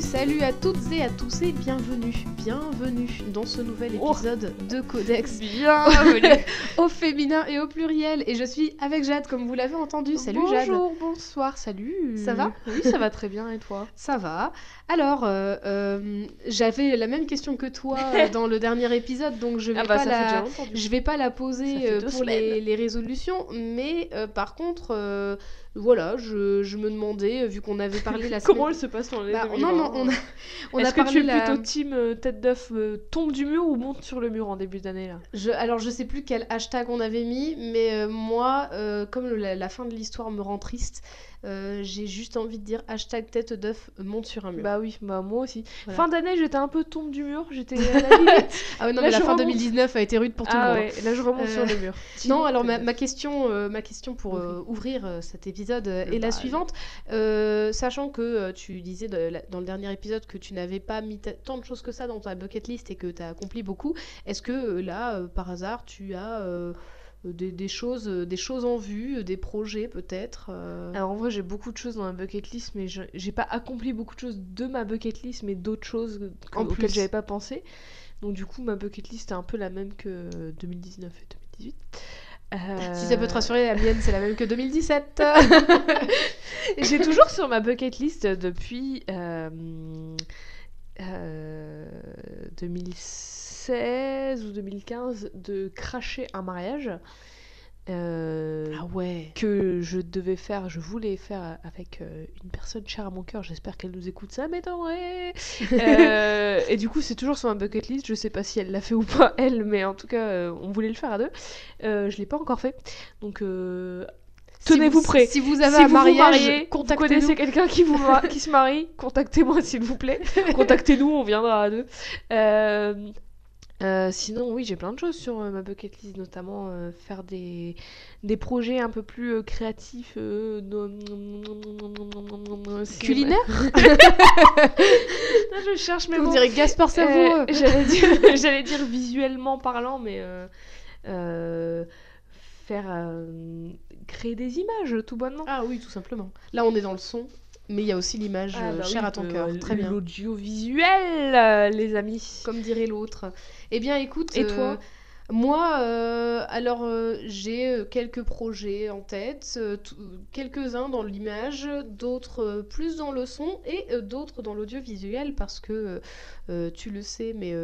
Salut, à toutes et à tous et bienvenue, bienvenue dans ce nouvel Oh. épisode de Codex Bienvenue. au féminin et au pluriel. Et je suis avec Jade, comme vous l'avez entendu. Salut Jade. Bonjour, bonsoir, salut. Ça va? Oui, ça va très bien et toi? Ça va. Alors, euh, euh, j'avais la même question que toi euh, dans le dernier épisode, donc je vais Ah bah pas la... Je vais pas la poser pour les, résolutions, mais euh, par contre, voilà, je, je me demandais, vu qu'on avait parlé la semaine... Comment elle se passe dans les Bah, non, non, on a, on a Est-ce que tu es la- plutôt team tête d'œuf euh, tombe du mur ou monte sur le mur en début d'année là? Je, alors, je sais plus quel hashtag on avait mis, mais euh, moi, euh, comme la fin de l'histoire me rend triste, euh, j'ai juste envie de dire hashtag tête d'œuf monte sur un mur. Bah oui, bah moi aussi. Voilà. Fin d'année, j'étais un peu tombe du mur, j'étais à la limite. ah ouais, non, là, mais la fin remonte. 2019 a été rude pour tout ah le monde. ouais, là je remonte Euh, sur le mur. Non, alors ma, question, euh, ma question pour euh, ouvrir euh, cet épisode euh, est la suivante. Euh, sachant que euh, tu disais de la- dans le dernier épisode que tu n'avais pas mis ta- tant de choses que ça dans ta bucket list et que tu as accompli beaucoup, est-ce que euh, là, euh, par hasard, tu as euh, des, des choses, euh, des choses en vue, euh, des projets peut-être euh, Alors en vrai, j'ai beaucoup de choses dans ma bucket list, mais je- j'ai pas accompli beaucoup de choses de ma bucket list, mais d'autres choses que- En auxquelles j'avais pas pensé. Donc du coup, ma bucket list est un peu la même que 2019 et 2018. Si ça peut te Euh, rassurer, la mienne c'est la même que 2017. J'ai toujours sur ma bucket list depuis euh, euh, 2016 ou 2015 de cracher un mariage. Euh, ouais. que je devais faire, je voulais faire avec euh, une personne chère à mon cœur. J'espère qu'elle nous écoute, ça m'étonnerait. Euh, et du coup, c'est toujours sur ma bucket list. Je sais pas si elle l'a fait ou pas, elle, mais en tout cas, euh, on voulait le faire à deux. Je l'ai pas encore fait. Donc, tenez-vous Si prêts. Si vous avez si un vous mariage, vous mariez, vous contactez-nous. connaissez quelqu'un qui, vous ma- qui se marie, contactez-moi s'il vous plaît. Contactez-nous, on viendra à deux. Euh, euh, sinon, oui, j'ai plein de choses sur euh, ma bucket list, notamment euh, faire des, des projets un peu plus euh, créatifs. euh, no- cinéma- Culinaire Non, Je cherche mes Vous mots. direz Gaspard. Euh, J'allais dire, j'allais dire visuellement parlant, mais euh, euh, faire euh, créer des images, tout bonnement. Ah oui, tout simplement. Là, on est dans le son, mais il y a aussi l'image Ah, euh, bah chère oui, à ton euh, cœur. Très bien. L'audiovisuel, euh, les amis. Comme dirait l'autre. Eh bien, écoute. Et euh, toi Moi, euh, alors, euh, j'ai euh, quelques projets en tête, euh, quelques-uns dans l'image, d'autres plus dans le son et d'autres dans l'audiovisuel parce que tu le sais, mais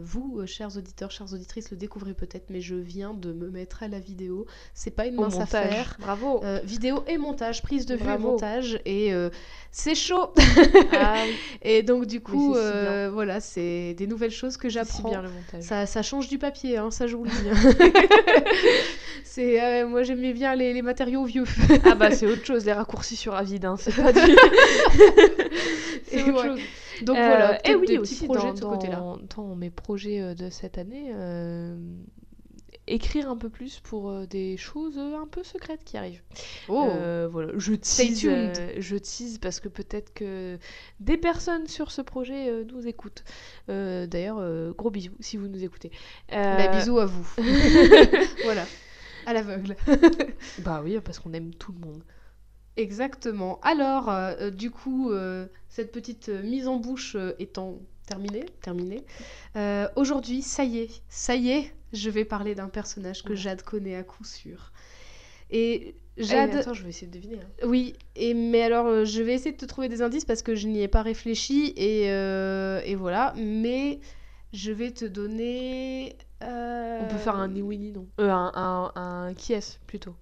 vous, chers auditeurs, chères auditrices, le découvrez peut-être, mais je viens de me mettre à la vidéo. C'est pas une Au mince montage. affaire. Bravo. Vidéo et montage, prise de vue et montage, et c'est chaud. Ah oui, Et donc du coup, voilà, c'est des nouvelles choses que j'apprends. bien le montage. Ça, ça change du papier, hein, ça je hein. c'est, euh, moi j'aimais bien les, les matériaux vieux. Ah bah c'est autre chose, les raccourcis sur Avid, hein, c'est pas du... c'est autre ouais. chose. Donc Euh, voilà, et peut-être oui des aussi petits projets dans, de ce côté-là. dans- dans mes projets euh, de cette année, euh, écrire un peu plus pour euh, des choses euh, un peu secrètes qui arrivent. Oh, Euh, voilà, je tease, euh, je tease parce que peut-être que des personnes sur ce projet nous écoutent. D'ailleurs, gros bisous si vous nous écoutez. Bah, bisous à vous. voilà, à l'aveugle. Bah oui, parce qu'on aime tout le monde. Exactement. Alors, du coup, cette petite mise en bouche étant terminée, terminée, euh, aujourd'hui, ça y est, ça y est, je vais parler d'un personnage que Ouais. Jade connaît à coup sûr. Et Jade... Jade, attends, je vais essayer de deviner. hein. oui, et mais alors, euh, je vais essayer de te trouver des indices parce que je n'y ai pas réfléchi et, euh, et voilà. Mais je vais te donner. euh, On peut faire un ni oui ni non. Un, un, un qui est plutôt?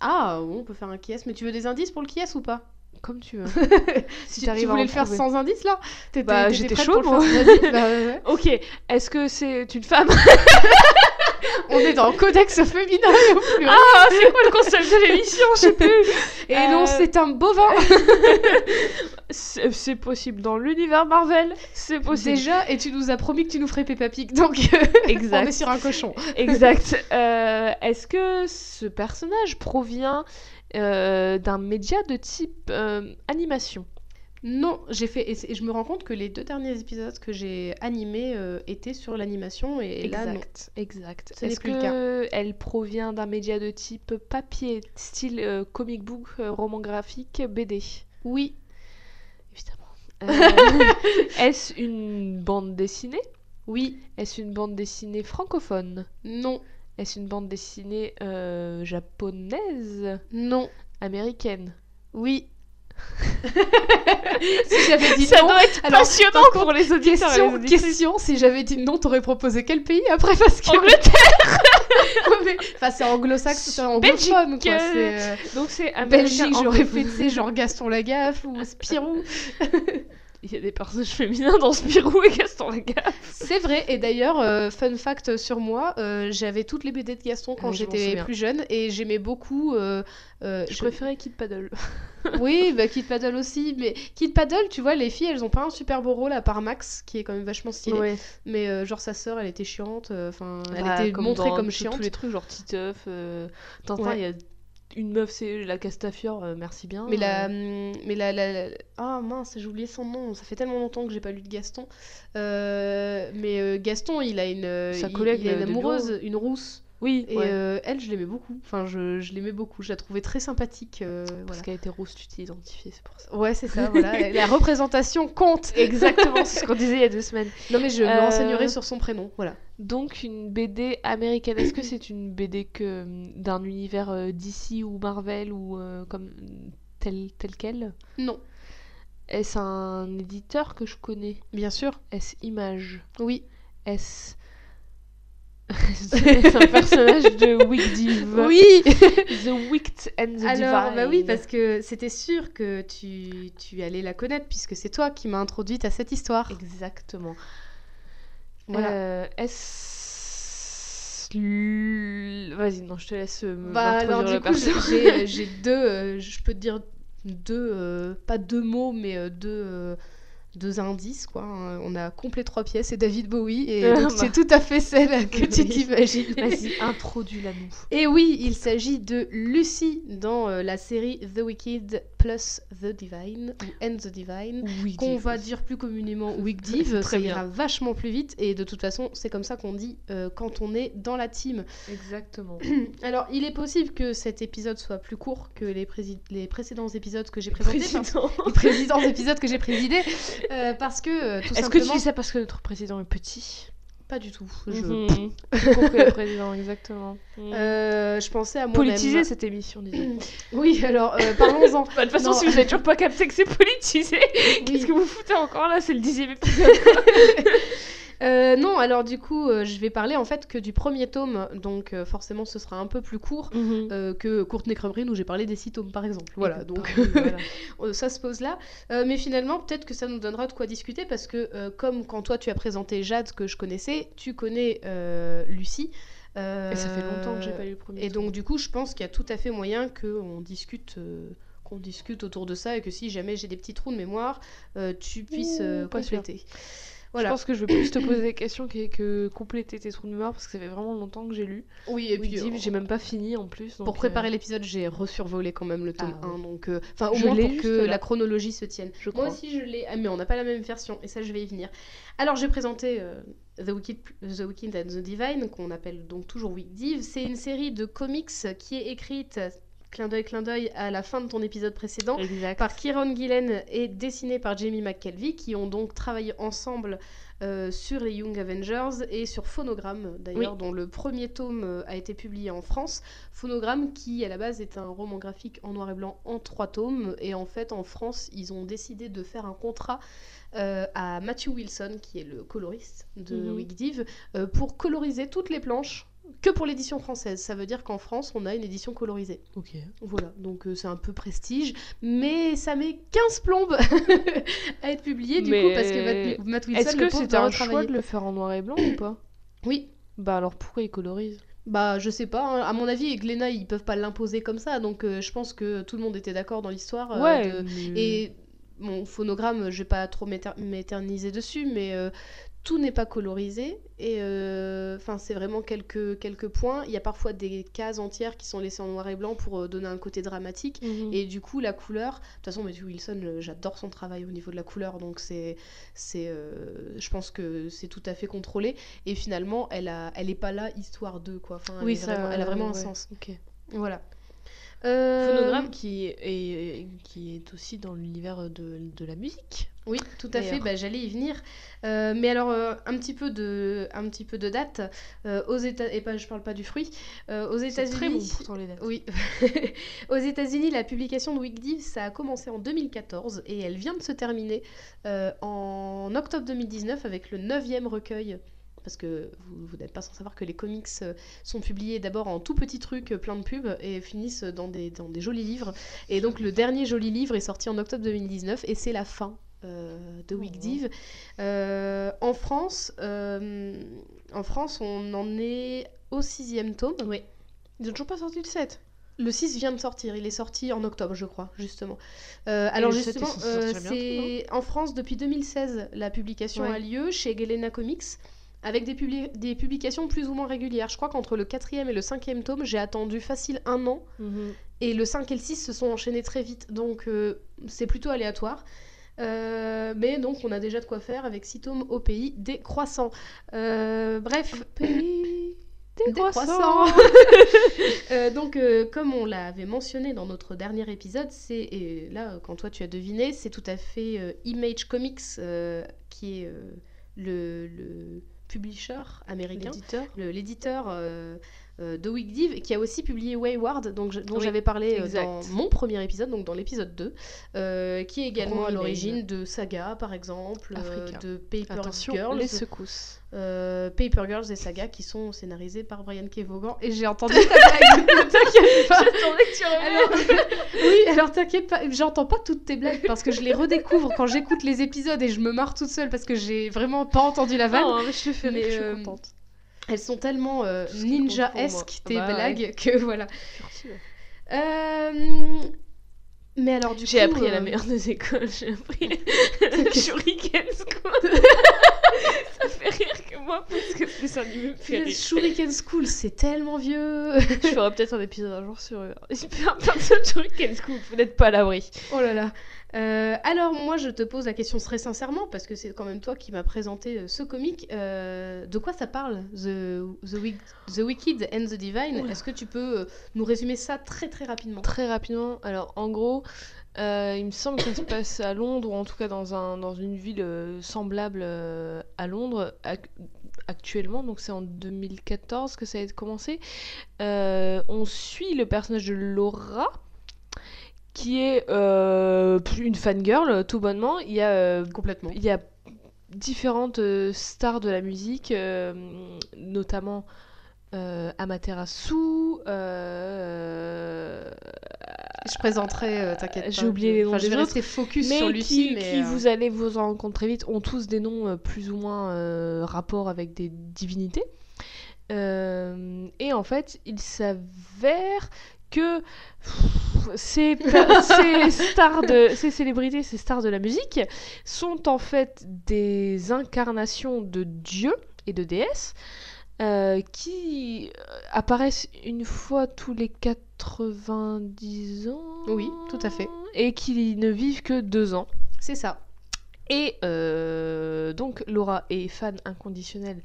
Ah, on peut faire un qui est, mais tu veux des indices pour le qui est ou pas? Comme tu veux. Si tu, voulais le faire trouver. sans indice là Bah, t'étais j'étais le moi. faire Bah, ouais. Ok, est-ce que c'est une femme On est dans le codex féminin au pluriel. Ah, c'est quoi le concept de l'émission? Je sais plus. Et euh, non, c'est un bovin C'est c'est possible dans l'univers Marvel, c'est possible. Déjà, et tu nous as promis que tu nous ferais Peppa Pig, donc Exact. on est sur un cochon. Exact. Euh, Est-ce que ce personnage provient euh, d'un média de type euh, animation Non, j'ai fait. Et, je me rends compte que les deux derniers épisodes que j'ai animés euh, étaient sur l'animation, et, et là, non. Exact, exact. Ce Est-ce le que elle provient d'un média de type papier, style comic book, roman graphique, BD Oui, Évidemment. Est-ce une bande dessinée? Oui. Est-ce une bande dessinée francophone? Non. Est-ce une bande dessinée euh, japonaise? Non. Américaine? Oui. si j'avais dit Ça non, doit être alors, passionnant contre, pour les auditeurs les question, si j'avais dit non, t'aurais proposé quel pays après? Parce que Angleterre Ouais, Enfin, c'est anglo-saxon, c'est anglophone Belgique, quoi. euh, C'est Donc c'est américain Belgique, j'aurais fait, tu sais, genre Gaston Lagaffe ou Spirou. Il y a des personnages féminins dans Spirou et Gaston Lagaffe. C'est vrai, et d'ailleurs, euh, fun fact sur moi, euh, j'avais toutes les BD de Gaston quand Oui, je m'en j'étais plus jeune et j'aimais beaucoup. euh, euh, Je je- préférais Kid Paddle. Oui, bah Kid Paddle aussi, mais Kid Paddle, tu vois, les filles, elles ont pas un super beau rôle à part Max, qui est quand même vachement stylé. Ouais. Mais genre sa sœur, elle était chiante, enfin, elle Bah, était comme montrée comme chiante. Tous les trucs genre Titeuf, Tintin, Ouais. il y a une meuf, c'est la Castafiore, euh, merci bien. Mais la, euh, hum, mais la, la, la- ah mince, j'ai oublié son nom. Ça fait tellement longtemps que j'ai pas lu de Gaston. Euh, mais Gaston, il a une, Sa collègue, il a une amoureuse, une rousse. Oui, Et ouais. euh, elle, je l'aimais beaucoup. Enfin, je, je l'aimais beaucoup. Je la trouvais très sympathique. euh, Parce voilà. qu'elle était rousse, tu t'es identifiée, c'est pour ça. Ouais, c'est ça. Voilà, la représentation compte. Exactement, c'est ce qu'on disait il y a deux semaines. Non, mais je me Euh, renseignerai sur son prénom. Voilà. Donc une BD américaine, est-ce que c'est une BD que d'un univers euh, DC ou Marvel ou euh, comme tel tel quel? Non, Est-ce un éditeur que je connais? Bien sûr. Est-ce Image? Oui. Est-ce est-ce un personnage de Wick Div Oui. The Wicked and the Alors, Divine bah oui, parce que c'était sûr que tu, tu allais la connaître puisque c'est toi qui m'as introduite à cette histoire. Exactement. Voilà. Euh, Est-ce... Vas-y, non, je te laisse euh, me Bah m'introduire alors du le coup j'ai euh, j'ai deux, euh, je peux te dire deux, euh, pas deux mots mais euh, deux, euh, deux indices quoi. hein. On a complet trois pièces et David Bowie et bah. c'est tout à fait celle que tu t'imagines. Vas-y, introduis-la nous. Et oui, il s'agit de Lucy dans euh, la série The Wicked plus The Divine ou And the Divine. Qu'on va dire plus communément Div, Très ça bien. ira vachement plus vite et de toute façon c'est comme ça qu'on dit euh, quand on est dans la team. Exactement. Alors il est possible que cet épisode soit plus court que les, les précédents épisodes que j'ai présentés, les précédents épisodes que j'ai présidés, euh, parce que euh, tout Est-ce que tu dis ça parce que notre président est petit? Pas du tout. Je, Mhm. J'ai compris le président, exactement. Mhm. Euh, je pensais à moi-même. Politiser cette émission, disons. Oui alors euh, parlons-en. Bah, de toute façon, Non. si vous n'avez toujours pas capté que c'est politisé, qu'est-ce que vous foutez encore là? C'est le dixième épisode. Euh, non alors du coup euh, je vais parler en fait que du premier tome donc euh, forcément ce sera un peu plus court. euh, que Courtney Crumbrine où j'ai parlé des six tomes par exemple. Voilà, donc voilà. Ça se pose là. Mais finalement, peut-être que ça nous donnera de quoi discuter parce que, comme quand toi tu as présenté Jade que je connaissais, tu connais Lucie. Et ça fait longtemps que j'ai pas lu le premier. Et tome. donc, du coup, je pense qu'il y a tout à fait moyen qu'on discute. qu'on discute autour de ça et que si jamais j'ai des petits trous de mémoire, euh, tu puisses euh, Ouh, Je pense que je vais plus te poser des questions que, que compléter tes trous de mémoire parce que ça fait vraiment longtemps que j'ai lu. Oui, et puis euh, j'ai même pas fini en plus. pour préparer euh, l'épisode, j'ai resurvolé quand même le tome Ah 1, oui. donc euh, enfin au Je moins pour que là. la chronologie se tienne. Je Moi crois. aussi je l'ai, ah, mais on n'a pas la même version, et ça je vais y venir. Alors j'ai présenté euh, The, Wicked, The Wicked and the Divine, qu'on appelle donc toujours Wick Div. C'est une série de comics qui est écrite, clin d'œil, clin d'œil, à la fin de ton épisode précédent, Exact. par Kieron Gillen et dessinée par Jamie McKelvey, qui ont donc travaillé ensemble euh, sur les Young Avengers et sur Phonogram, d'ailleurs, Oui. dont le premier tome euh, a été publié en France. Phonogram, qui à la base est un roman graphique en noir et blanc en trois tomes, et en fait en France, ils ont décidé de faire un contrat euh, à Matthew Wilson, qui est le coloriste de Mhm. Wick Div, euh, pour coloriser toutes les planches. Que pour l'édition française, ça veut dire qu'en France on a une édition colorisée. Ok. Voilà, donc euh, c'est un peu prestige, mais ça met 15 plombes à être publié du coup parce que Matt, Matt Wilson Est-ce que c'était un choix de le faire en noir et blanc ou pas Oui, Bah alors pourquoi il colorise? Bah je sais pas, hein. à mon avis, Glénat ils peuvent pas l'imposer comme ça, donc euh, je pense que tout le monde était d'accord dans l'histoire. euh, Ouais. de- mais- Et mon phonogramme, je vais pas trop m'éter- m'éterniser dessus, mais euh, tout n'est pas colorisé. Et euh, enfin, c'est vraiment quelques, quelques points. Il y a parfois des cases entières qui sont laissées en noir et blanc pour euh, donner un côté dramatique. Mhm. Et du coup, la couleur, de toute façon, Matthew Wilson, j'adore son travail au niveau de la couleur, donc c'est, c'est, euh, je pense que c'est tout à fait contrôlé. Et finalement, elle a, elle est pas là histoire d'eux, quoi. Enfin, elle oui, ça. vraiment- elle a vraiment un sens. Voilà. Euh, Phonogramme qui est, qui est aussi dans l'univers de, de la musique. Oui, tout à fait. Bah, J'allais y venir. Euh, mais alors, euh, un, petit peu de, un petit peu de date. Euh, aux États et pas, je parle pas du fruit. Aux C'est très bon États-Unis. pourtant les dates. Oui. Aux États-Unis, la publication de Wikdiv, ça a commencé en 2014 et elle vient de se terminer en octobre 2019 avec le neuvième recueil. Parce que vous, vous n'êtes pas sans savoir que les comics euh, sont publiés d'abord en tout petits trucs euh, plein de pubs et finissent dans des, dans des jolis livres. Et donc le dernier joli livre est sorti en octobre 2019 et c'est la fin euh, de Wikdiv. Euh, en, France, euh, en France, on en est au sixième tome. Oui. Ils ont toujours pas sorti le 7. Le 6 vient de sortir, il est sorti en octobre, je crois, justement. Alors, le 7 est justement, c'est en France depuis 2016, la publication Ouais. a lieu chez Galena Comics, avec des, publi- des publications plus ou moins régulières. Je crois qu'entre le quatrième et le cinquième tome, j'ai attendu facile un an, et le 5 et le 6 se sont enchaînés très vite, donc euh, c'est plutôt aléatoire. Euh, mais donc on a déjà de quoi faire avec 6 tomes au pays des croissants. Euh, bref, Pays des des croissants. croissants. Euh, donc, euh, comme on l'avait mentionné dans notre dernier épisode, c'est et là, quand toi tu as deviné, c'est tout à fait euh, Image Comics qui est le, le publisher américain, L'éditeur. l'éditeur euh, de Wigdiv, qui a aussi publié Wayward, donc, je- dont Oui, j'avais parlé euh, exact. dans mon premier épisode, donc dans l'épisode 2, euh, qui est également à l'origine de Saga, par exemple, euh, de Paper Attention, Girls. les secousses. Euh, Paper Girls et Saga qui sont scénarisés par Brian K. Vaughan et j'ai entendu ta blague t'inquiète pas J'attendais que tu alors, oui alors t'inquiète pas j'entends pas toutes tes blagues parce que je les redécouvre quand j'écoute les épisodes et je me marre toute seule parce que j'ai vraiment pas entendu la vanne Non, mais je rire, Mais, je suis contente. Elles sont tellement euh, Tout ce qui compte pour ninja-esque moi. tes Bah ouais. blagues que voilà. Euh, mais alors du J'ai appris à la euh, meilleure des écoles, j'ai appris Shuriken School. Ça fait rire que moi parce que dessin animé me fait le rire. Shuriken School c'est tellement vieux Je ferai peut-être un épisode un jour sur euh, plein plein de Shuriken School, vous n'êtes pas à l'abri. Oh là là. Euh, alors moi je te pose la question très sincèrement parce que c'est quand même toi qui m'as présenté euh, ce comic. Euh, de quoi ça parle The, the, Wick- the Wicked and the Divine? Est-ce que tu peux nous résumer ça très très rapidement? Très rapidement, alors en gros, euh, il me semble que ça se passe à Londres, ou en tout cas dans, un, dans une ville semblable à Londres ac- actuellement, donc c'est en 2014 que ça a commencé. On suit le personnage de Laura, qui est euh, une fangirl, tout bonnement. Il y a euh, Complètement. il y a différentes euh, stars de la musique, euh, notamment Amaterasu. Je présenterai, t'inquiète pas. J'ai oublié les noms Enfin, je des vais autres, rester focus mais sur qui, Lucie, mais qui vous allez vous en très vite, ont tous des noms plus ou moins rapport avec des divinités. Euh, et en fait, il s'avère que pff, ces, per- ces stars de ces célébrités, ces stars de la musique sont en fait des incarnations de dieux et de déesses euh, qui euh, apparaissent une fois tous les 90 ans. Oui, tout à fait. Et qui ne vivent que deux ans. c'est ça. Et euh, donc Laura est fan inconditionnelle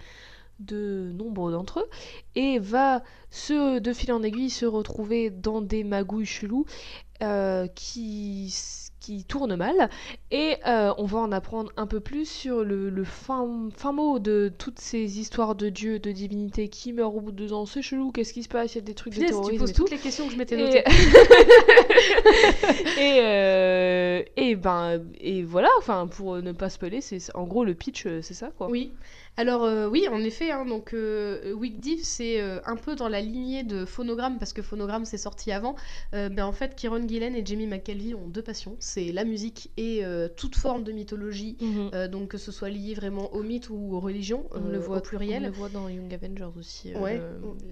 de nombre d'entre eux et va se, de fil en aiguille se retrouver dans des magouilles chelous euh, qui, qui tournent mal et euh, on va en apprendre un peu plus sur le, le fin, fin mot de toutes ces histoires de dieux, de divinités qui meurent au bout de deux ans, c'est chelou, qu'est-ce qui se passe, il y a des trucs de Punaise, tu terrorisme poses et tout. toutes les questions que je m'étais notées. et, euh, et ben et voilà enfin pour ne pas spoiler c'est en gros le pitch c'est ça quoi Oui. Alors euh, oui, en effet, hein, donc euh, Wigdiv, c'est euh, un peu dans la lignée de Phonogramme, parce que Phonogramme c'est sorti avant. Euh, ben, en fait, Kieron Gillen et Jamie McKelvey ont deux passions, c'est la musique et toute forme de mythologie, Mhm. donc que ce soit lié vraiment au mythe ou aux religions, on le voit au pluriel. on le voit dans Young Avengers aussi Ouais,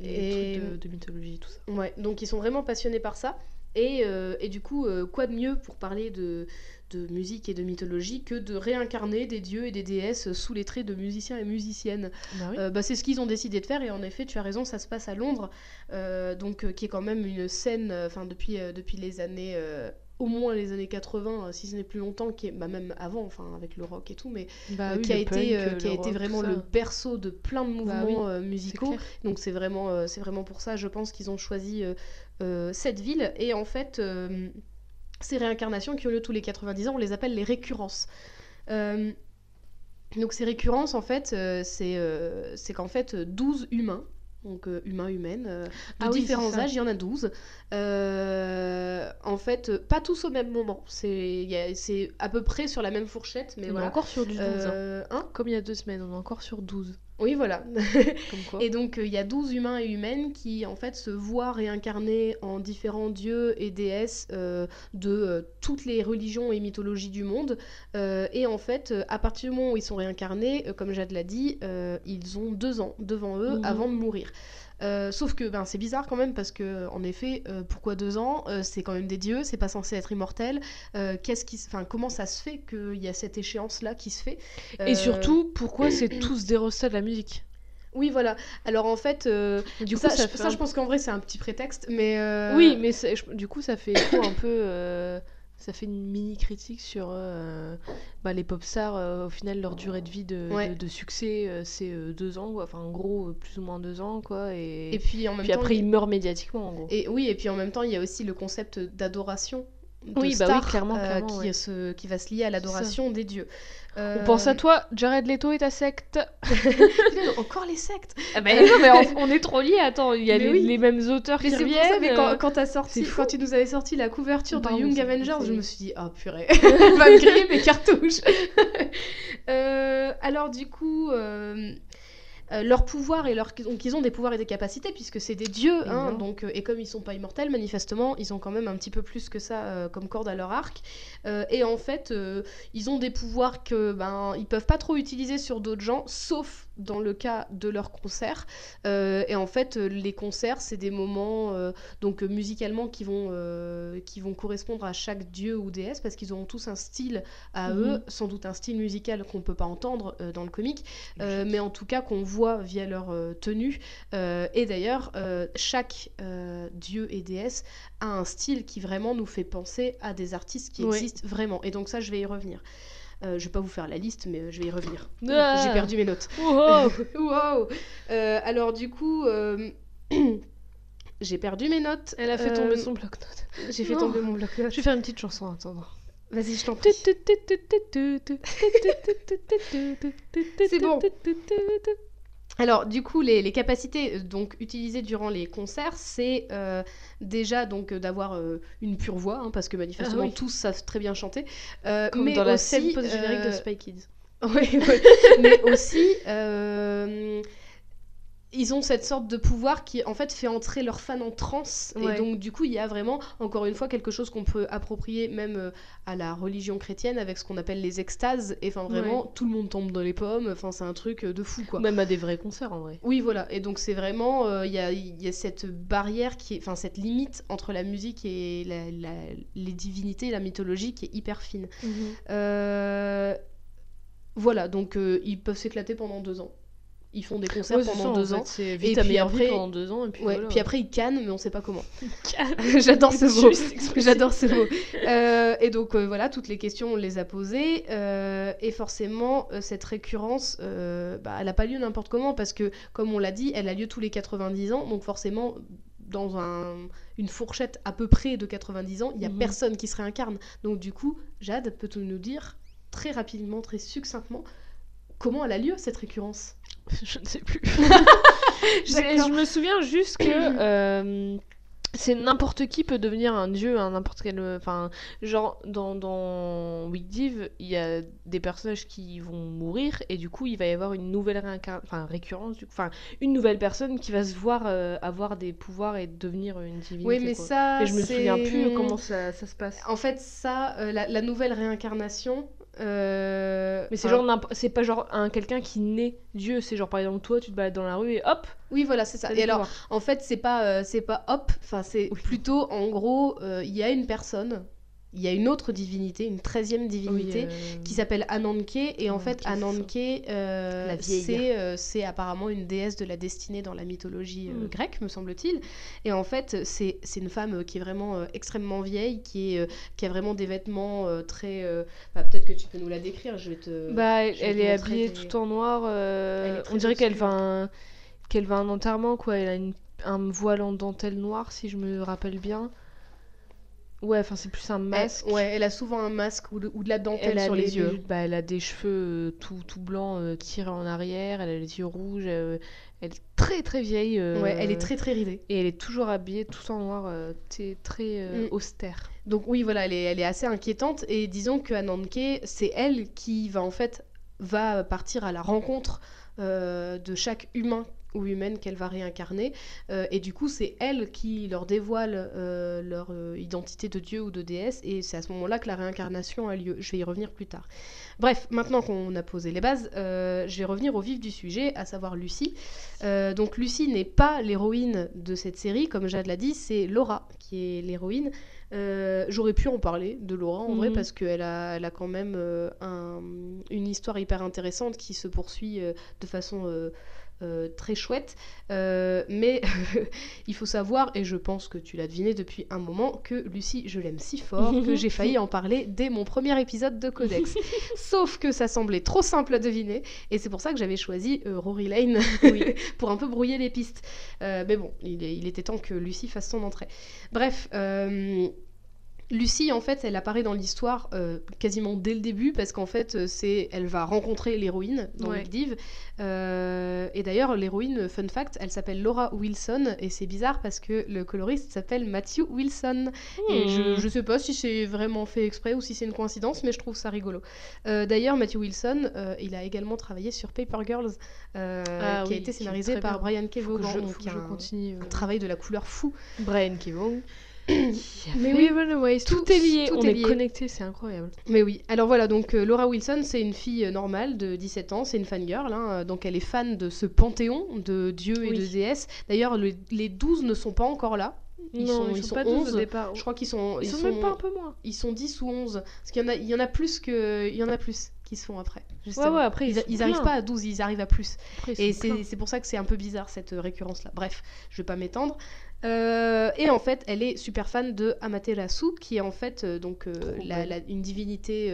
les et- trucs de, de mythologie tout ça Ouais, donc ils sont vraiment passionnés par ça. Et, euh, et du coup, euh, quoi de mieux pour parler de, de musique et de mythologie que de réincarner des dieux et des déesses sous les traits de musiciens et musiciennes bah oui Euh, bah, c'est ce qu'ils ont décidé de faire et en effet tu as raison ça se passe à Londres euh, donc euh, qui est quand même une scène enfin depuis, depuis les années au moins les années 80, euh, si ce n'est plus longtemps, qui est bah, même avant, enfin avec le rock et tout, mais Bah euh, oui, qui a été, euh, qui a été vraiment le berceau de plein de mouvements Bah oui, C'est musicaux. Donc c'est vraiment, c'est vraiment pour ça, je pense qu'ils ont choisi euh, cette ville. Et en fait, ces réincarnations qui ont lieu tous les 90 ans, on les appelle les récurrences. Euh, donc ces récurrences, en fait, euh, c'est euh, c'est qu'en fait, 12 humains, donc humains, humaines, de Ah différents âges, il y en a 12. Euh, en fait, pas tous au même moment. C'est à peu près sur la même fourchette, mais on voilà. est encore sur du 12. hein. Hein? Comme il y a deux semaines, on est encore sur 12. Oui, voilà. Comme quoi. Et donc, euh, il y a 12 humains et humaines qui, en fait, se voient réincarnés en différents dieux et déesses euh, de euh, toutes les religions et mythologies du monde. Euh, et en fait, à partir du moment où ils sont réincarnés, comme Jade l'a dit, ils ont deux ans devant eux Mhm. avant de mourir. Euh, sauf que ben, c'est bizarre quand même parce que en effet euh, pourquoi deux ans Euh, c'est quand même des dieux c'est pas censé être immortel qu'est-ce qui enfin comment ça se fait qu'il y a cette échéance là qui se fait Et surtout, pourquoi c'est tous des rostas de la musique? Oui voilà alors en fait Du coup, ça, je, fait ça, un je pense qu'en vrai, c'est un petit prétexte, mais... Oui, mais je- du coup, ça fait un peu. Ça fait une mini critique sur euh, bah, les pop stars. euh, au final, leur durée de vie de, Ouais. de- de succès, euh, c'est deux ans, quoi. Enfin, en gros, plus ou moins deux ans, quoi. Et, Et puis en même puis temps... après, il- ils meurent médiatiquement, en gros. Et oui, et puis en même temps, il y a aussi le concept d'adoration. de Oui, bah oui, clairement, clairement, qui, ouais. se- qui va se lier à l'adoration des dieux. Euh, On pense à toi, Jared Leto et ta secte. encore les sectes Ah bah, non, mais on, on est trop liés. Attends, il y a les, oui. les mêmes auteurs Mais qui pour reviennent. ça, mais quand, euh, quand t'as sorti, c'est fou. quand tu nous avais sorti la couverture de Pardon, Young Avengers, je me suis dit, oh purée, elle va me griller mes cartouches. Euh, alors du coup, euh, euh, leur pouvoir et leur... Donc ils ont des pouvoirs et des capacités puisque c'est des dieux, hein, Évidemment. donc, euh, et comme ils sont pas immortels, manifestement, ils ont quand même un petit peu plus que ça euh, comme corde à leur arc. Euh, et en fait, ils ont des pouvoirs que ben ils peuvent pas trop utiliser sur d'autres gens, sauf dans le cas de leurs concerts. Euh, et en fait, euh, les concerts, c'est des moments euh, donc musicalement qui vont euh, qui vont correspondre à chaque dieu ou déesse parce qu'ils auront tous un style à Mhm. eux, sans doute un style musical qu'on peut pas entendre dans le comique, mais en tout cas qu'on voit via leur tenue. Et d'ailleurs, chaque dieu et déesse a un style qui vraiment nous fait penser à des artistes qui Ouais. existent vraiment. Et donc ça, je vais y revenir. Euh, je vais pas vous faire la liste, mais euh, je vais y revenir. Ah. J'ai perdu mes notes. Oh wow Euh, Alors du coup, euh, j'ai perdu mes notes. Elle a fait Euh, tomber son bloc-notes. J'ai fait Non. tomber mon bloc-notes. Je vais faire une petite chanson en attendant. Vas-y, je t'en prie. C'est bon. Alors du coup, les, les capacités euh, donc utilisées durant les concerts, c'est euh, déjà donc euh, d'avoir euh, une pure voix, hein, parce que manifestement Ah oui. tous savent très bien chanter. Euh, Comme mais dans la scène post-générique de Spy Kids. Oui, oui. mais aussi, ils ont cette sorte de pouvoir qui, en fait, fait entrer leurs fans en transe. Ouais. Et donc, du coup, il y a vraiment, encore une fois, quelque chose qu'on peut approprier même euh, à la religion chrétienne avec ce qu'on appelle les extases. Et enfin, vraiment, Ouais. tout le monde tombe dans les pommes. Enfin, c'est un truc euh, de fou, quoi. Même à des vrais concerts en vrai. Oui, voilà. Et donc, c'est vraiment, euh, il y, a, il y a cette barrière, qui est, enfin, cette limite entre la musique et la- la- les divinités, la mythologie qui est hyper fine. Euh, Voilà, donc euh, ils peuvent s'éclater pendant deux ans. Ils font des concerts Ouais, pendant ça, en deux fait, ans. C'est Et vite ta puis après- pendant deux ans et puis Ouais, voilà. puis après ils cannent, mais on sait pas comment. J'adore ce mot. J'adore ce mot. Euh, et donc euh, voilà, toutes les questions on les a posées. euh, et forcément, cette récurrence, bah, elle n'a pas lieu n'importe comment parce que, comme on l'a dit, elle a lieu tous les 90 ans. Donc forcément, dans un- une fourchette à peu près de 90 ans, il n'y a Mhm. personne qui se réincarne. Donc du coup, Jade, peux-tu nous dire très rapidement, très succinctement, comment elle a lieu cette récurrence? Je ne sais plus. Je, me souviens juste que euh, c'est n'importe qui peut devenir un dieu à n'importe quel. Enfin, genre dans, dans Div, il y a des personnages qui vont mourir et du coup il va y avoir une nouvelle réincarnation, enfin récurrence, enfin une nouvelle personne qui va se voir euh, avoir des pouvoirs et devenir une divinité. Oui, mais quoi. ça, Et je me souviens plus comment ça, ça se passe. En fait, ça, euh, la, la nouvelle réincarnation. Euh, Mais c'est enfin, genre c'est pas genre un quelqu'un qui naît dieu, c'est genre par exemple toi tu te balades dans la rue et hop. Oui, voilà, c'est ça. Et alors, en fait, c'est pas, euh, c'est pas hop. Enfin, c'est Oui. plutôt, en gros, euh, il y a une personne. Il y a une autre divinité, une treizième divinité, euh, qui s'appelle Ananke. Et en fait, Ananke, euh, c'est euh, c'est apparemment une déesse de la destinée dans la mythologie Mm. grecque, me semble-t-il. Et en fait, c'est une femme qui est vraiment extrêmement vieille, qui, est, qui a vraiment des vêtements très. bah, Peut-être que tu peux nous la décrire, je vais te. Bah, elle, te est habillée tes- tout en noir. on dirait qu'elle va, un... qu'elle va à un enterrement, quoi. Elle a une- un voile en dentelle noire, si je me rappelle bien. Ouais, enfin, c'est plus un Elle- masque. ouais, elle a souvent un masque ou de, ou de la dentelle Elle sur les, yeux. bah, elle a des cheveux euh, tout, tout blancs euh, tirés en arrière. Elle a les yeux rouges. euh, elle est très très vieille. Ouais, elle est très très ridée. Et elle est toujours habillée tout en noir, très Mm. austère. Donc oui, voilà, elle est, elle est assez inquiétante. Et disons que Ananke, c'est elle qui va en fait va partir à la rencontre de chaque humain ou humaine qu'elle va réincarner. Euh, et du coup, c'est elle qui leur dévoile euh, leur euh, identité de dieu ou de déesse. Et c'est à ce moment-là que la réincarnation a lieu. Je vais y revenir plus tard. Bref, maintenant qu'on a posé les bases, je vais revenir au vif du sujet, à savoir Lucie. Donc Lucie n'est pas l'héroïne de cette série, comme Jade l'a dit, c'est Laura qui est l'héroïne. Euh, J'aurais pu en parler de Laura en vrai Mhm. parce qu'elle a, elle a quand même euh, un- une histoire hyper intéressante qui se poursuit euh, de façon euh, très chouette. Euh, mais il faut savoir, et je pense que tu l'as deviné depuis un moment, que Lucie, je l'aime si fort que j'ai failli en parler dès mon premier épisode de Codex. Sauf que ça semblait trop simple à deviner et c'est pour ça que j'avais choisi euh, Rory Lane pour un peu brouiller les pistes. Mais bon, il, est- il était temps que Lucie fasse son entrée. Bref, Lucie, en fait, elle apparaît dans l'histoire euh, quasiment dès le début parce qu'en fait, euh, c'est, elle va rencontrer l'héroïne dans Ouais. le div. Euh, et d'ailleurs, l'héroïne, fun fact, elle s'appelle Laura Wilson et c'est bizarre parce que le coloriste s'appelle Matthew Wilson. Et je, Hmm. je sais pas si c'est vraiment fait exprès ou si c'est une coïncidence, mais je trouve ça rigolo. Euh, D'ailleurs, Matthew Wilson, il a également travaillé sur Paper Girls, Ah qui a été scénarisé par bien. Brian K. Faut que Vaughan, je, donc je un- continue. un travail de la couleur fou. Brian Kivong. Mais oui, Runaways. Tout, tout- est lié, tout on est lié. connectés, c'est incroyable. Mais oui, alors voilà, donc euh, Laura Wilson, c'est une fille euh, normale de 17 ans, c'est une fangirl, hein, euh, donc elle est fan de ce panthéon de dieux et de déesses. D'ailleurs, le- les 12 ne sont pas encore là. Ils non, sont- ils ils sont, pas 12 11. au départ. Je crois qu'ils sont, Ils, sont, même pas un peu moins. ils sont 10 ou 11. Parce qu'il y en a, il y en a plus que, il y en a plus qui se font après. Ouais, justement. ouais, après, Ils, ils, ils arrivent pas à 12, ils arrivent à plus. Après, ils Et c'est pour ça que c'est un peu bizarre cette euh, récurrence-là. Bref, je vais pas m'étendre. Euh, et en fait, elle est super fan de Amaterasu, qui est en fait euh, donc euh, la- la- une divinité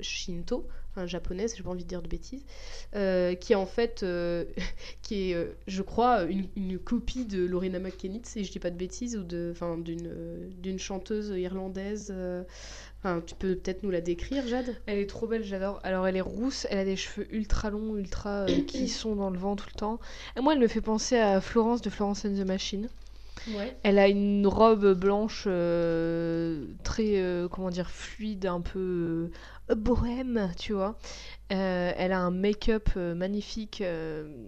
shinto, enfin japonaise, j'ai pas envie de dire de bêtises, qui est en fait, qui est, je crois, une, une copie de Lorena McKennitt, si je dis pas de bêtises, ou de, d'une d'une chanteuse irlandaise. Enfin, tu peux peut-être nous la décrire, Jade? Elle est trop belle, j'adore. Alors, elle est rousse, elle a des cheveux ultra longs, ultra qui sont dans le vent tout le temps. Et moi, elle me fait penser à Florence de Florence and the Machine. Elle a une robe blanche euh, très, euh, comment dire, fluide, un peu euh, bohème, tu vois. Elle a un make-up magnifique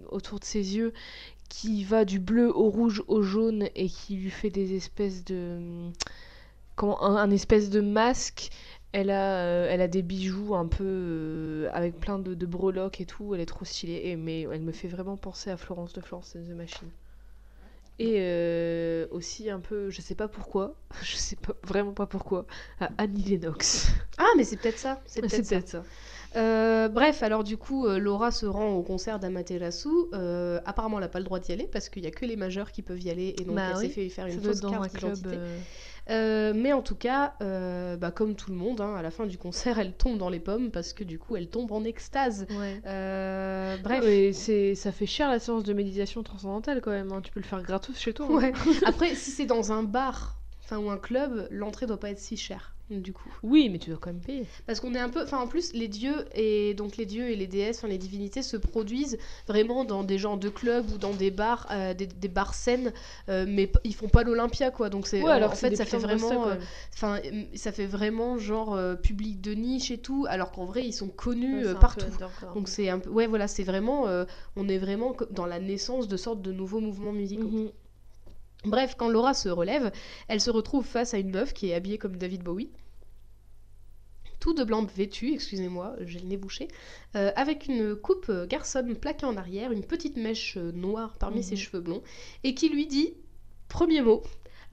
autour de ses yeux qui va du bleu au rouge au jaune et qui lui fait des espèces de... Comment, un, espèce de masque. Elle a, elle a des bijoux un peu avec plein de, breloques et tout. Elle est trop stylée. Mais elle me fait vraiment penser à Florence de Florence and the Machine. Et euh, aussi un peu, je sais pas pourquoi, je sais pas vraiment pas pourquoi, à Annie Lennox. Ah, mais c'est peut-être ça. C'est peut-être ça. ça. Euh, bref, alors du coup, euh, Laura se rend au concert d'Amaterasu. Euh, apparemment, elle n'a pas le droit d'y aller parce qu'il n'y a que les majeurs qui peuvent y aller et donc Bah elle oui, s'est fait faire une fausse être dans un carte club. d'identité. Euh, mais en tout cas, euh, bah, comme tout le monde, hein, à la fin du concert, elle tombe dans les pommes parce que du coup, elle tombe en extase. Ouais. Euh, bref. C'est, ça fait cher la séance de méditation transcendantale quand même. hein. Tu peux le faire gratos chez toi. hein. Ouais. Après, si c'est dans un bar, enfin ou un club, l'entrée doit pas être si chère. Du coup, Oui, mais tu dois quand même payer. parce qu'on est un peu, enfin en plus les dieux et donc les dieux et les déesses, enfin les divinités se produisent vraiment dans des genres de clubs ou dans des bars, euh, des, des bars scènes, euh, mais ils font pas l'Olympia quoi. Donc c'est, Ouais, alors en fait ça fait vraiment, euh, enfin euh, ça fait vraiment genre euh, public de niche et tout, alors qu'en vrai ils sont connus Ouais, partout. Donc c'est un peu, ouais voilà, c'est vraiment, on est vraiment dans la naissance de sortes de nouveaux mouvements musicaux. Mhm. Bref, quand Laura se relève, elle se retrouve face à une meuf qui est habillée comme David Bowie. Tout de blanc vêtu, excusez-moi, j'ai le nez bouché, euh, avec une coupe garçonne plaquée en arrière, une petite mèche euh, noire parmi ses Mhm. cheveux blonds, et qui lui dit, premier mot,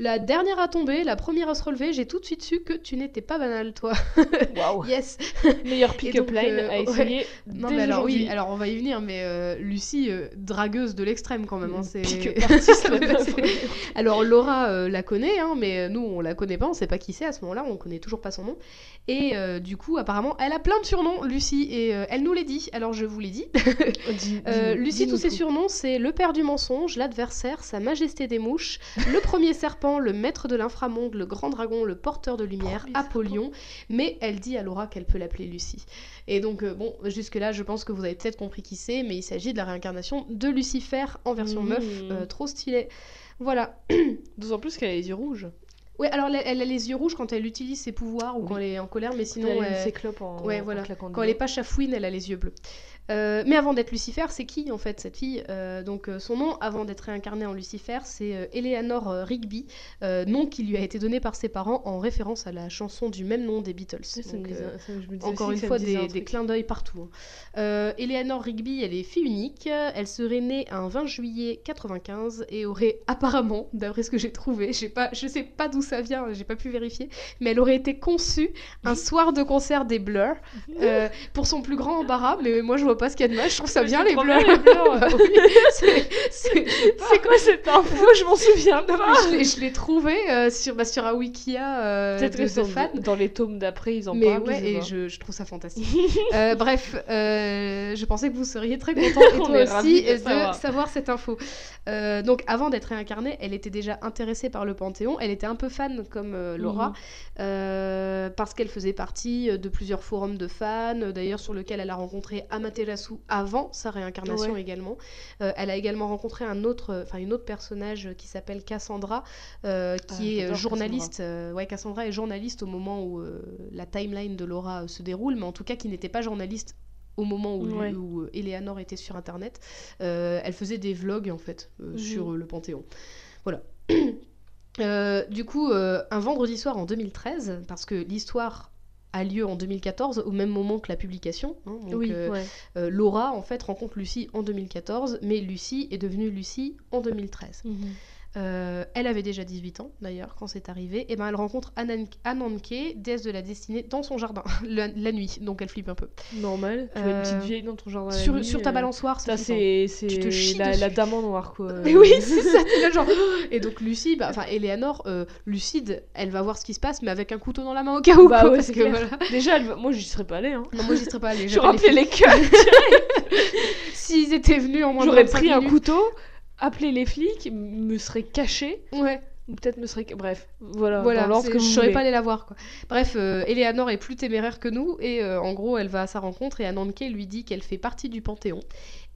La dernière à tomber, la première à se relever, j'ai tout de suite su que tu n'étais pas banal, toi. Waouh. yes. Meilleur pick-up line euh, à ouais. essayer. Non, dès mais alors oui, alors on va y venir, mais euh, Lucie, euh, dragueuse de l'extrême quand même. Hein, c'est... Alors Laura euh, la connaît, hein, mais euh, nous on la connaît pas, on sait pas qui c'est à ce moment-là, on connaît toujours pas son nom. Et euh, du coup, apparemment, elle a plein de surnoms, Lucie, et euh, elle nous les dit. Alors je vous les dis. Dis- Euh, dis-nous- Lucie, tous ses surnoms, c'est le père du mensonge, l'adversaire, sa majesté des mouches, le premier serpent, le maître de l'inframonde, le grand dragon, le porteur de lumière, Premier Apollyon. Mais elle dit à Laura qu'elle peut l'appeler Lucie. Et donc, euh, bon, jusque-là, je pense que vous avez peut-être compris qui c'est, mais il s'agit de la réincarnation de Lucifer en version Mhm. meuf, euh, trop stylé. Voilà. D'autant plus qu'elle a les yeux rouges. Ouais, alors elle, elle a les yeux rouges quand elle utilise ses pouvoirs ou Oui. quand elle est en colère, mais sinon, elle clopes en, ouais, voilà. quand elle est pas chafouine, elle a les yeux bleus. Euh, mais avant d'être Lucifer, c'est qui en fait cette fille Euh, Donc euh, son nom, avant d'être réincarnée en Lucifer, c'est Eleanor Rigby, nom qui lui a été donné par ses parents en référence à la chanson du même nom des Beatles. Donc, disait- encore une fois, un des, truc. clins d'œil partout. hein. Eleanor Rigby, elle est fille unique. Elle serait née un 20 juillet 95 et aurait apparemment, d'après ce que j'ai trouvé, pas, je sais pas d'où ça vient, j'ai pas pu vérifier, mais elle aurait été conçue un soir de concert des Blur pour son plus grand embarras. Mais moi, je vois pas ce qu'il y a de mal. Je trouve ça bien les. Bah oui, c'est- quoi cette info Je m'en souviens non, pas. mais je l'ai- trouvé euh, sur, bah, sur un Wikia euh, Peut-être que c'est fans. dans, les tomes d'après, ils en Mais parlent. ouais, je sais et je, je trouve ça fantastique. Euh, bref, euh, je pensais que vous seriez très content, et toi aussi, de savoir. savoir. cette info. Euh, donc, avant d'être réincarnée, elle était déjà intéressée par le Panthéon. Elle était un peu fan, comme euh, Laura, euh, parce qu'elle faisait partie de plusieurs forums de fans, euh, d'ailleurs sur lequel elle a rencontré Avant sa réincarnation Ouais. également. Euh, elle a également rencontré un autre, enfin une autre personnage qui s'appelle Cassandra, euh, Ah, qui est j'adore journaliste. euh, ouais, Cassandra est journaliste au moment où euh, la timeline de Laura euh, se déroule, mais en tout cas qui n'était pas journaliste au moment où, Ouais. où, euh, Eleanor était sur internet. Euh, elle faisait des vlogs en fait euh, Mhm. sur euh, le Panthéon. Voilà. Euh, du coup, euh, un vendredi soir en 2013, parce que l'histoire a lieu en 2014, au même moment que la publication. hein, donc, Oui, euh, ouais. euh, Laura, en fait, rencontre Lucie en 2014, mais Lucie est devenue Lucie en 2013. Mhm. Euh, elle avait déjà 18 ans, d'ailleurs, quand c'est arrivé. Et ben, elle rencontre Anan- Ananke, déesse de la destinée, dans son jardin, la, la nuit. Donc, elle flippe un peu. Normal. Tu vois une Euh, petite vieille dans ton jardin. la Sur, nuit, sur ta euh, balançoire, Ça, c'est Tu te chies la, la dame en noir, quoi. Mais oui, c'est ça, là genre. Et donc Lucie, bah, enfin Eleanor, euh, lucide, elle va voir ce qui se passe, mais avec un couteau dans la main au cas où. Bah quoi, ouais, parce que voilà. Déjà, elle va- moi, j'y serais pas allée. Hein. Non, moi j'y serais pas allée. J'aurais appelé les cœurs. S'ils étaient venus en moins de J'aurais 25 pris un couteau, appelé les flics, me serais caché, Ouais, ou peut-être me serais. Bref, voilà. voilà, dans que je saurais pas aller la voir quoi. Bref, euh, Eleanor est plus téméraire que nous et euh, en gros elle va à sa rencontre et Ananke lui dit qu'elle fait partie du Panthéon.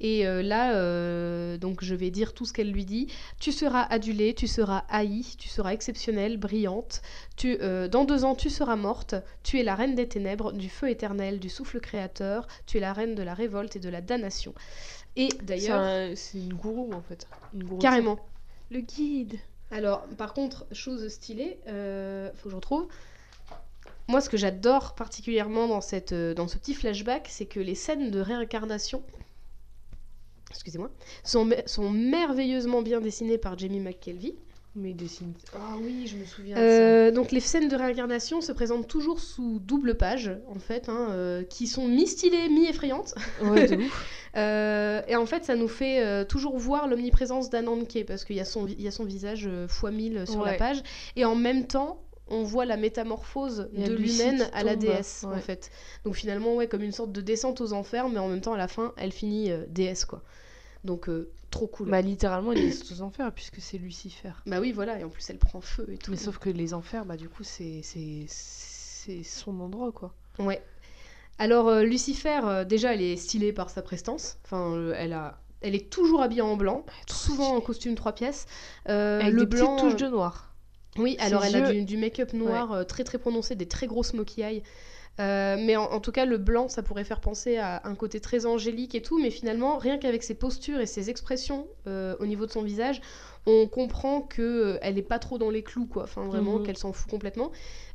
Et euh, là, euh, donc je vais dire tout ce qu'elle lui dit. Tu seras adulée, tu seras haïe, tu seras exceptionnelle, brillante. Tu, euh, dans deux ans, tu seras morte. Tu es la reine des ténèbres, du feu éternel, du souffle créateur. Tu es la reine de la révolte et de la damnation. Et C'est d'ailleurs, un- c'est une gourou, en fait. Une gourou de carrément. Le guide. Alors, par contre, chose stylée, euh, faut que je retrouve. Moi, ce que j'adore particulièrement dans, cette, euh, dans ce petit flashback, c'est que les scènes de réincarnation, excusez-moi, sont, sont merveilleusement bien dessinées par Jamie McKelvey. Mais. Ah oui, je me souviens Euh, donc les scènes de réincarnation se présentent toujours sous double page, en fait, hein, euh, qui sont mi-stylées, mi-effrayantes. de ça. Ouais, de ouf. Euh, et en fait, ça nous fait toujours voir l'omniprésence d'Ananke, parce qu'il y, a son vi- il y a son visage fois 1000 sur la page. Et en même temps, on voit la métamorphose de l'humaine à la déesse, en fait. Donc finalement, ouais, comme une sorte de descente aux enfers, mais en même temps, à la fin, elle finit euh, déesse, quoi. Donc, euh, trop cool. Bah, littéralement, il est aux enfers, puisque c'est Lucifer. Bah oui, voilà, et en plus, elle prend feu et tout. Mais sauf que les enfers, bah, du coup, c'est son endroit, quoi. Ouais. Alors, euh, Lucifer, euh, déjà, elle est stylée par sa prestance. Enfin, elle a... Elle est toujours habillée en blanc, souvent en costume trois pièces. Euh, Avec le des blanc, petites touches de noir. Oui, Ses alors elle a du, du make-up noir euh, très très prononcé, des très grosses smokey eyes. Euh, mais en, en tout cas, le blanc, ça pourrait faire penser à un côté très angélique et tout, mais finalement, rien qu'avec ses postures et ses expressions euh, au niveau de son visage, on comprend que euh, elle est pas trop dans les clous, quoi. Enfin, vraiment, Mhm. qu'elle s'en fout complètement.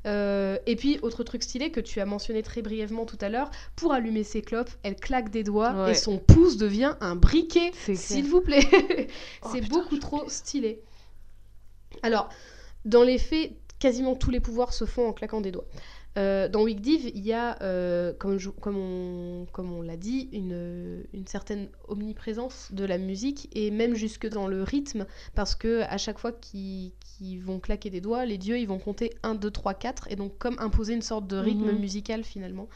Euh, et puis, autre truc stylé que tu as mentionné très brièvement tout à l'heure, pour allumer ses clopes, elle claque des doigts Ouais. et son pouce devient un briquet. C'est S'il vous plaît. Oh, c'est beaucoup trop stylé. Alors, dans les faits, quasiment tous les pouvoirs se font en claquant des doigts. Euh, dans Wigdiv, il y a, euh, comme, je- comme on, comme on l'a dit, une, une certaine omniprésence de la musique et même jusque dans le rythme, parce que à chaque fois qu'ils vont claquer des doigts, les dieux ils vont compter 1, 2, 3, 4 et donc comme imposer une sorte de rythme Mhm. musical finalement.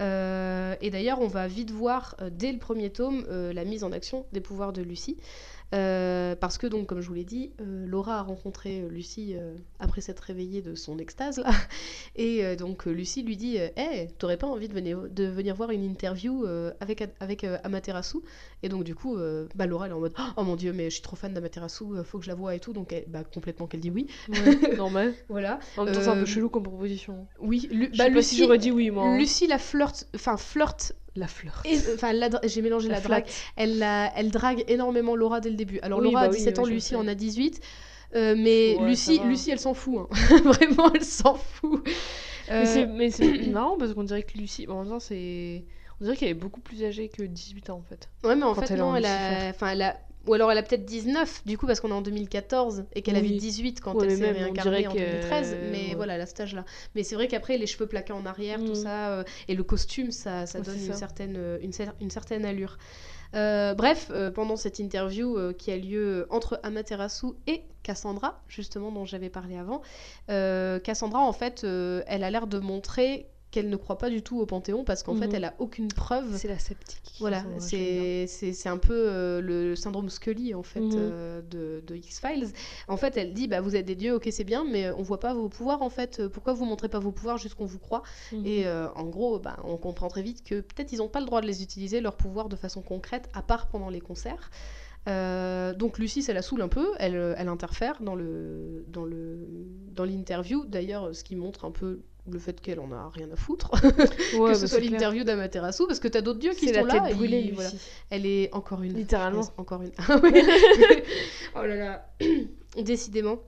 Euh, et d'ailleurs, on va vite voir euh, dès le premier tome la mise en action des pouvoirs de Lucie. Euh, parce que donc, comme je vous l'ai dit, euh, Laura a rencontré euh, Lucie euh, après s'être réveillée de son extase là, et donc Lucie lui dit, hey, t'aurais pas envie de venir, de venir voir une interview avec avec Amaterasu? Et donc du coup, bah, Laura elle est en mode, oh mon dieu, mais je suis trop fan d'Amaterasu, faut que je la voie et tout, donc elle- bah, complètement qu'elle dit oui. Ouais, normal. Voilà. En même temps, c'est un peu chelou comme proposition. Oui, Lu- Je bah, Lucie, si j'aurais dit oui, moi. hein. Lucie la flirte, enfin flirte La fleur. Enfin, j'ai mélangé la, drague. Elle, la- elle drague énormément Laura dès le début. Alors, Oui, Laura bah a oui, 17 ans, oui, Lucie en a 18. euh, mais Ouais, Lucie. Lucie, elle s'en fout. hein. Vraiment, elle s'en fout. Euh, Mais c'est- Mais c'est marrant parce qu'on dirait que Lucie, en même temps, c'est. On dirait qu'elle est beaucoup plus âgée que 18 ans en fait. Ouais, mais en quand fait, elle non, elle a... Enfin, elle a... Ou alors elle a peut-être 19, du coup, parce qu'on est en 2014 et qu'elle avait Oui. 18 quand Ouais, elle s'est réincarnée en que- 2013. Mais ouais. voilà, à cet âge-là. Mais c'est vrai qu'après, les cheveux plaqués en arrière, tout Mm. ça, euh, et le costume, ça, ça Ouais, donne c'est une ça. certaine, euh, une, cer- une certaine allure. Euh, bref, euh, pendant cette interview euh, qui a lieu entre Amaterasu et Cassandra, justement dont j'avais parlé avant, euh, Cassandra, en fait, euh, elle a l'air de montrer qu'elle ne croit pas du tout au Panthéon parce qu'en Mhm. fait, elle a aucune preuve C'est la sceptique. voilà, c'est un peu euh, le syndrome Scully en fait Mhm. euh, de, de X-Files. En fait, elle dit bah vous êtes des dieux, ok c'est bien, mais on voit pas vos pouvoirs en fait. Pourquoi vous montrez pas vos pouvoirs juste qu'on vous croit? Mhm. Et euh, en gros, bah, on comprend très vite que peut-être ils ont pas le droit de les utiliser leurs pouvoirs de façon concrète, à part pendant les concerts. Euh, donc Lucie, ça la saoule un peu, elle, euh, elle interfère dans le dans le dans l'interview. D'ailleurs, ce qui montre un peu le fait qu'elle en a rien à foutre, Ouais, que bah, ce soit c'est clair. l'interview d'Amaterasu, parce que t'as d'autres dieux qui sont la là. tête et brûlée, Lucie. voilà. Elle est encore une. Littéralement. Encore une. Ah oh là là. Décidément.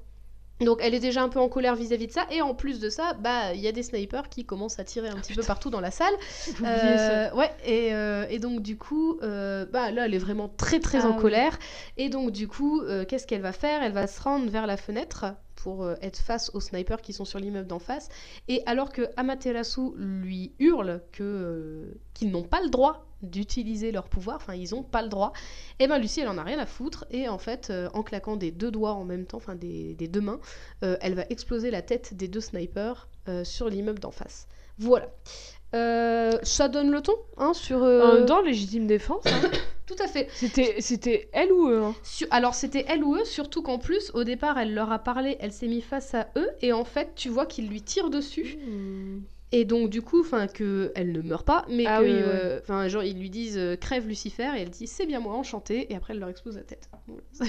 Donc elle est déjà un peu en colère vis-à-vis de ça. Et en plus de ça, bah il y a des snipers qui commencent à tirer un petit peu partout dans la salle. Ça. Euh, ouais, et, euh, et donc du coup, euh, bah là elle est vraiment très très Ah en oui. colère. Et donc du coup, qu'est-ce qu'elle va faire? Elle va se rendre vers la fenêtre pour euh, être face aux snipers qui sont sur l'immeuble d'en face. Et alors que Amaterasu lui hurle que euh, qu'ils n'ont pas le droit d'utiliser leur pouvoir, enfin ils ont pas le droit, et ben Lucie elle en a rien à foutre et en fait euh, en claquant des deux doigts en même temps, enfin des, des deux mains, elle va exploser la tête des deux snipers sur l'immeuble d'en face. Voilà. Ça donne le ton hein, sur... En même temps, légitime défense. hein. Tout à fait. C'était, c'était elle ou eux hein Sur- Alors c'était elle ou eux, surtout qu'en plus au départ elle leur a parlé, elle s'est mise face à eux et en fait tu vois qu'ils lui tirent dessus Hmm. Et donc du coup enfin que elle ne meurt pas mais Ah que oui, ouais. enfin genre ils lui disent euh, crève Lucifer et elle dit c'est bien moi enchanté et après elle leur explose la tête.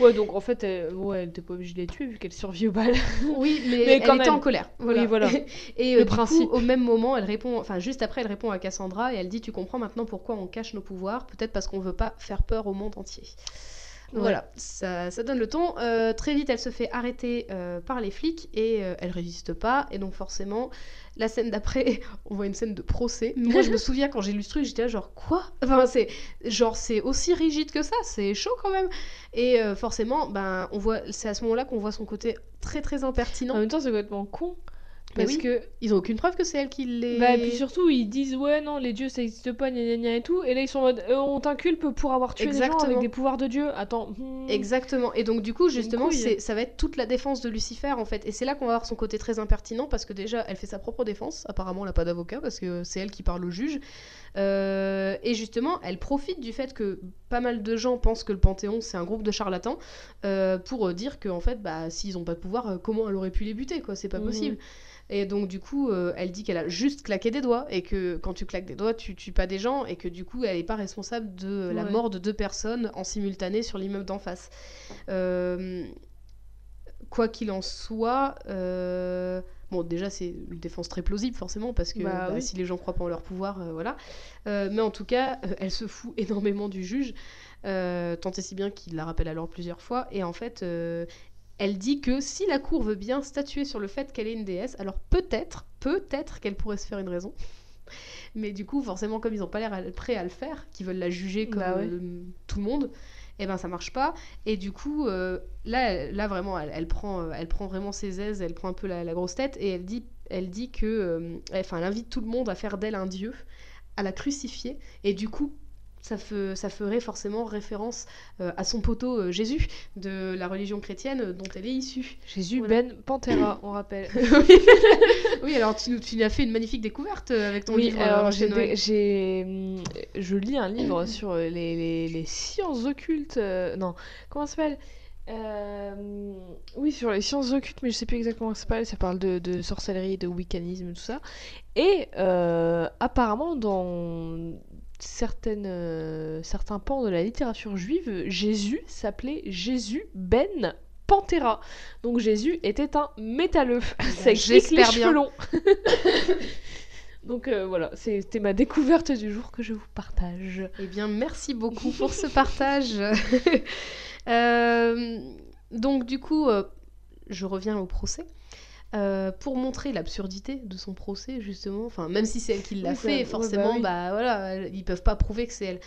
Ouais, donc en fait, elle, ouais, elle était pas obligée de les tuer vu qu'elle survit au bal. oui mais, Mais elle quand était même. en colère. Voilà. Oui, voilà. et euh, Le du principe. coup au même moment elle répond enfin juste après elle répond à Cassandra et elle dit tu comprends maintenant pourquoi on cache nos pouvoirs peut-être parce qu'on veut pas faire peur au monde entier. Voilà, ça, ça donne le ton. Euh, très vite, elle se fait arrêter euh, par les flics et euh, elle résiste pas. Et donc forcément, la scène d'après, on voit une scène de procès. Moi, je me souviens quand j'ai lu ce truc, j'étais là genre quoi? Enfin, c'est genre c'est aussi rigide que ça, c'est chaud quand même. Et euh, forcément, ben on voit, c'est à ce moment-là qu'on voit son côté très très impertinent. En même temps, c'est complètement con. Bah Parce oui. que. Ils ont aucune preuve que c'est elle qui les. Bah, et puis surtout, ils disent ouais, non, les dieux ça existe pas, gna gna gna et tout. Et là, ils sont en mode euh, on t'inculpe pour avoir tué des gens Exactement. avec des pouvoirs de dieu. Attends. hmm. Exactement. Et donc du coup, justement, ça va être toute la défense de Lucifer en fait. Et c'est là qu'on va voir son côté très impertinent parce que déjà, elle fait sa propre défense. Apparemment, elle n'a pas d'avocat parce que c'est elle qui parle au juge. Euh, et justement, elle profite du fait que pas mal de gens pensent que le Panthéon c'est un groupe de charlatans euh, pour dire qu'en fait, bah, s'ils n'ont pas de pouvoir, comment elle aurait pu les buter quoi C'est pas Mhm. possible. Et donc du coup, euh, elle dit qu'elle a juste claqué des doigts et que quand tu claques des doigts, tu tues pas des gens et que du coup, elle n'est pas responsable de la Ouais. mort de deux personnes en simultané sur l'immeuble d'en face. Euh, quoi qu'il en soit, euh, bon déjà c'est une défense très plausible forcément parce que Bah bah, oui. si les gens croient pas en leur pouvoir, euh, voilà. Euh, mais en tout cas, euh, elle se fout énormément du juge, tant et si bien qu'il la rappelle alors plusieurs fois. Et en fait, elle dit que si la cour veut bien statuer sur le fait qu'elle est une déesse, alors peut-être, peut-être qu'elle pourrait se faire une raison. Mais du coup, forcément, comme ils n'ont pas l'air prêts à le faire, qu'ils veulent la juger comme Bah ouais. euh, tout le monde, et ben ça marche pas. Et du coup, euh, là, là vraiment, elle, elle prend, euh, elle prend vraiment ses aises, elle prend un peu la, la grosse tête et elle dit, elle dit que, euh, elle invite tout le monde à faire d'elle un dieu, à la crucifier. Et du coup, ça, fe- ça ferait forcément référence euh, à son poteau euh, Jésus de la religion chrétienne euh, dont elle est issue. Jésus Voilà. Ben Pantera, on rappelle. oui, alors tu, nous- tu as fait une magnifique découverte avec ton Oui, livre. alors j'ai, je lis un livre sur les, les- les sciences occultes. euh, non, comment ça s'appelle Euh, Oui, sur les sciences occultes, mais je sais plus exactement comment ça s'appelle. Ça parle de, de sorcellerie, de wiccanisme, tout ça. Et euh, apparemment, dans certaines, euh, certains pans de la littérature juive, Jésus s'appelait Jésus Ben Pantera. Donc Jésus était un métalleux. Ça explique les cheveux longs. Donc euh, voilà, c'était ma découverte du jour que je vous partage. Eh bien, merci beaucoup pour ce partage. Euh, donc, du coup, je reviens au procès. Euh, pour montrer l'absurdité de son procès, justement, enfin, même si c'est elle qui l'a Oui, fait, ouais, forcément, bah oui. bah voilà, ils peuvent pas prouver que c'est elle.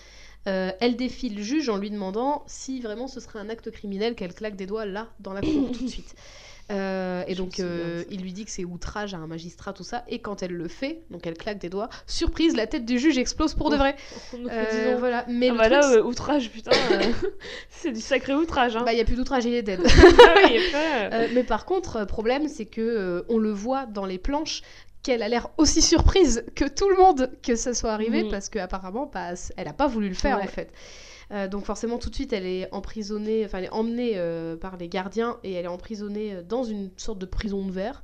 Euh, elle défie le juge en lui demandant si vraiment ce serait un acte criminel qu'elle claque des doigts là, dans la cour, tout de suite. Euh, et donc, euh, il lui dit que c'est outrage à un magistrat, tout ça. Et quand elle le fait, donc elle claque des doigts, surprise, la tête du juge explose pour de Oh, vrai. Donc, Euh, disons- voilà. Mais Ah bah truc, là, c'est- euh, outrage, putain, c'est du sacré outrage. Hein. bah, il y a plus d'outrage, il est dead. Ah oui, mais par contre, problème, c'est que on le voit dans les planches qu'elle a l'air aussi surprise que tout le monde que ça soit arrivé Mhm. parce qu'apparemment, bah, elle a pas voulu le faire Ouais. en fait. Euh, donc forcément, tout de suite, elle est emprisonnée, enfin, elle est emmenée euh, par les gardiens et elle est emprisonnée euh, dans une sorte de prison de verre,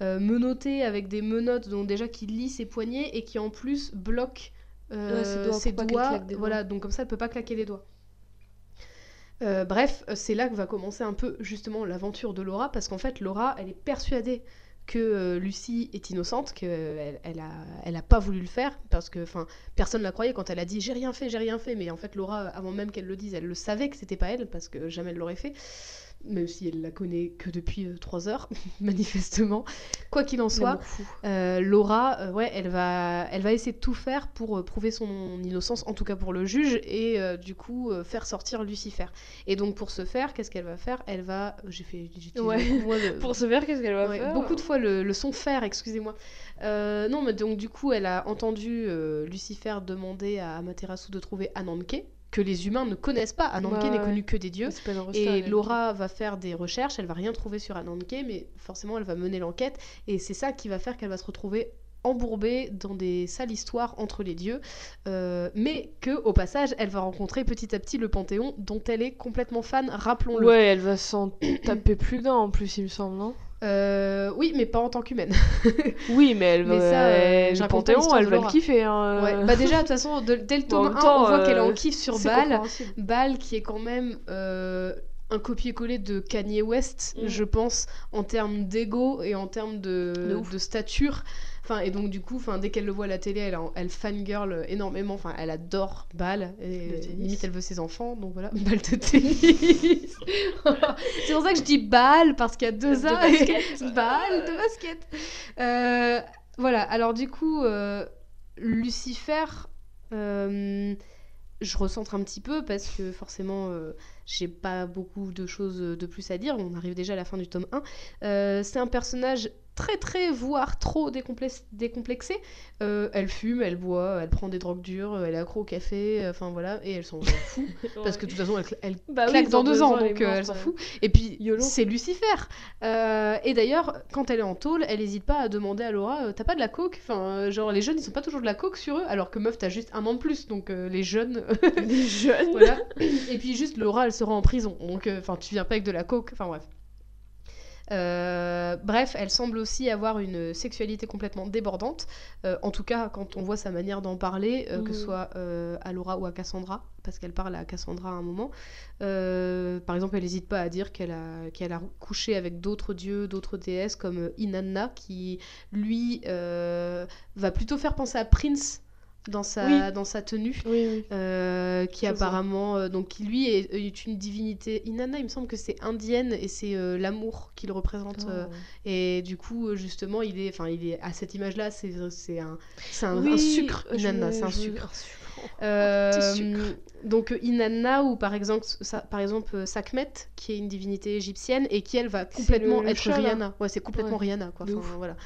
menottée avec des menottes, donc déjà qui lient ses poignets et qui en plus bloquent Ouais, ses doigts ses doigts. Voilà, donc comme ça, elle peut pas claquer les doigts. Bref, c'est là que va commencer un peu justement l'aventure de Laura, parce qu'en fait, Laura, elle est persuadée que euh, Lucie est innocente, qu'elle elle a, elle a pas voulu le faire, parce que personne la croyait quand elle a dit j'ai rien fait, j'ai rien fait, mais en fait Laura, avant même qu'elle le dise, elle le savait que c'était pas elle, parce que jamais elle l'aurait fait, même si elle la connaît que depuis 3 heures, manifestement. Quoi qu'il en soit, euh, Laura, euh, ouais, elle va, elle va essayer de tout faire pour euh, prouver son innocence, en tout cas pour le juge, et euh, du coup euh, faire sortir Lucifer. Et donc pour ce faire, qu'est-ce qu'elle va faire? Elle va, j'ai fait, Ouais. le- Pour se faire, qu'est-ce qu'elle va Ouais, faire? beaucoup de fois le, le son faire, excusez-moi. Euh, non, mais donc du coup, elle a entendu euh, Lucifer demander à Amaterasu de trouver Ananke, que les humains ne connaissent pas. Ananke Ouais, n'est connu que des dieux. Et. Laura va faire des recherches, elle va rien trouver sur Ananke, mais forcément elle va mener l'enquête, et c'est ça qui va faire qu'elle va se retrouver embourbée dans des sales histoires entre les dieux, euh, mais que au passage elle va rencontrer petit à petit le Panthéon dont elle est complètement fan, rappelons-le. Ouais, elle va s'en taper plus d'un en plus, il me semble, non? Euh, oui, mais pas en tant qu'humaine. Oui, mais elle va. Mais ça, euh, le Panthéon, elle va le kiffer. Hein. Ouais. Bah déjà de toute façon de- dès le tome même 1 temps, on voit qu'elle en euh, kiff sur Bal. Bal qui est quand même euh, un copier-coller de Kanye West, Mm. je pense, en termes d'ego et en termes de, De ouf. de stature. Enfin, et donc du coup, enfin, dès qu'elle le voit à la télé, elle, elle fangirl énormément. Enfin, elle adore Bal. Et Le tennis. limite, elle veut ses enfants. Donc voilà, Bal de tennis. C'est pour ça que je dis Bal parce qu'il y a deux De A. basket. Bal de basket. Euh, voilà. Alors du coup, euh, Lucifer. euh, je recentre un petit peu parce que forcément euh, j'ai pas beaucoup de choses de plus à dire. On arrive déjà à la fin du tome 1. Euh, c'est un personnage très très voire trop décomplex- décomplexé. Euh, elle fume, elle boit, elle prend des drogues dures, elle est accro au café, euh, enfin voilà, et elle s'en fout parce que de toute façon elle, elle Bah oui, claque dans deux ans, donc euh, elle s'en fout. Et puis c'est Lucifer. Euh, et d'ailleurs, quand elle est en tôle, elle hésite pas à demander à Laura T'as pas de la coke? Enfin, genre les jeunes ils sont pas toujours de la coke sur eux, alors que meuf t'as juste un an de plus, donc les jeunes. Les jeunes. voilà. Et puis juste Laura elle sera en prison, donc enfin tu viens pas avec de la coke, enfin bref. Euh, bref, elle semble aussi avoir une sexualité complètement débordante. Euh, en tout cas, quand on voit sa manière d'en parler, euh, que ce Mhm. soit à Laura ou à Cassandra, parce qu'elle parle à Cassandra à un moment. Par exemple, elle n'hésite pas à dire qu'elle a, qu'elle a couché avec d'autres dieux, d'autres déesses, comme Inanna, qui lui va plutôt faire penser à Prince dans sa, Oui. dans sa tenue. Oui, oui. euh, qui apparemment, euh, donc qui lui est, est une divinité Inanna, il me semble que c'est indienne et c'est euh, l'amour qu'il représente. Oh. et du coup, justement, il est, enfin, il est à cette image-là, c'est c'est un, c'est un, un sucre. Inanna, c'est un sucre. un donc Inanna ou par exemple, ça, par exemple Sakmet, qui est une divinité égyptienne et qui elle va complètement le- le être là. Rihanna. Ouais, c'est complètement Ouais, Rihanna quoi. Enfin, voilà.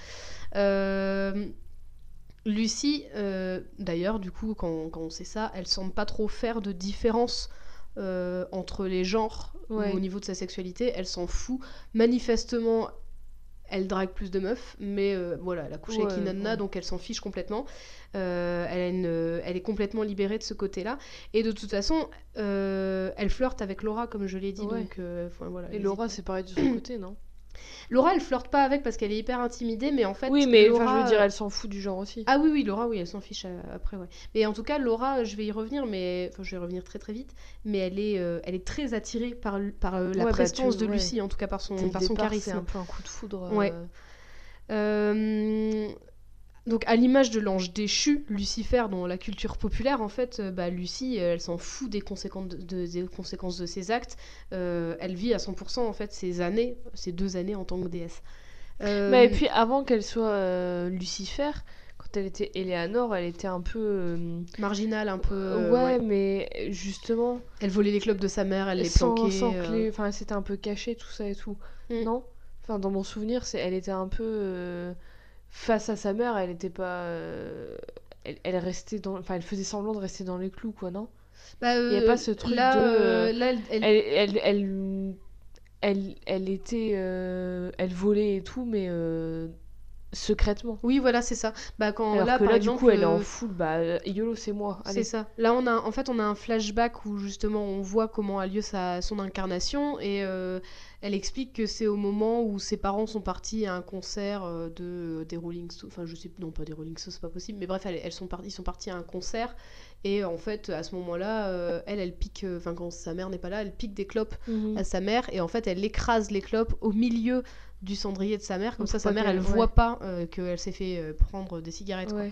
Euh, Lucie, euh, d'ailleurs, du coup, quand, quand on sait ça, elle semble pas trop faire de différence euh, entre les genres Ouais. au niveau de sa sexualité. Elle s'en fout. Manifestement, elle drague plus de meufs, mais euh, voilà, elle a couché avec Ouais, Inanna, ouais. donc elle s'en fiche complètement. Euh, elle, a une- elle est complètement libérée de ce côté-là. Et de toute façon, euh, elle flirte avec Laura, comme je l'ai dit. Ouais. Donc, voilà, Et Laura, c'est pareil de son côté, non? Laura, elle flirte pas avec parce qu'elle est hyper intimidée, mais en fait. Oui, mais enfin, Laura, je veux dire, euh, elle s'en fout du genre aussi. Ah oui, oui, Laura, oui, elle s'en fiche euh, après, ouais. Mais en tout cas, Laura, euh, je vais y revenir, mais enfin, je vais y revenir très très vite. Mais elle est, euh, elle est très attirée par, par euh, la Ouais, bah, tu- de ouais. Lucie, en tout cas par son, Dès par son départ, charisme. C'est un peu un coup de foudre. Ouais. euh, Euh, donc à l'image de l'ange déchu, Lucifer, dans la culture populaire, en fait, euh, bah, Lucie, euh, elle s'en fout des conséquences de, de- des conséquences de ses actes. Euh, elle vit à 100% en fait ses années, ses deux années en tant que déesse. Euh, Mais et puis avant qu'elle soit euh, Lucifer, quand elle était Eleanor, elle était un peu. marginale un peu. ouais, ouais. mais justement, Elle volait les clubs de sa mère, elle les sans, planquait. sans clé, enfin, elle s'était un peu cachée, tout ça et tout. Mm. Non? Enfin, dans mon souvenir, c'est, elle était un peu face à sa mère, elle était pas. euh, Elle, elle restait dans. Enfin, elle faisait semblant de rester dans les clous, quoi, non? Bah, y a euh, pas ce truc là, de, euh, là, elle- elle- elle, elle, elle, était. euh, Elle volait et tout, mais euh, secrètement. Oui, voilà, c'est ça. Bah, quand Alors là, que par là, exemple, du coup, elle est en full. Bah, YOLO, c'est moi. C'est ça. Là, on a, en fait, on a un flashback où justement on voit comment a lieu sa, son incarnation et elle explique que c'est au moment où ses parents sont partis à un concert euh, de des Rolling Stones. Enfin, je sais non pas des Rolling Stones, c'est pas possible. Mais bref, elles, elles sont partis, ils sont partis à un concert et en fait, à ce moment-là, euh, elle, elle pique. euh, Enfin, quand sa mère n'est pas là, elle pique des clopes Mhm. à sa mère et en fait, elle écrase les clopes au milieu du cendrier de sa mère. Comme Donc, ça, sa mère, elle qu'elle- voit ouais. pas euh, qu'elle s'est fait euh, prendre des cigarettes. quoi.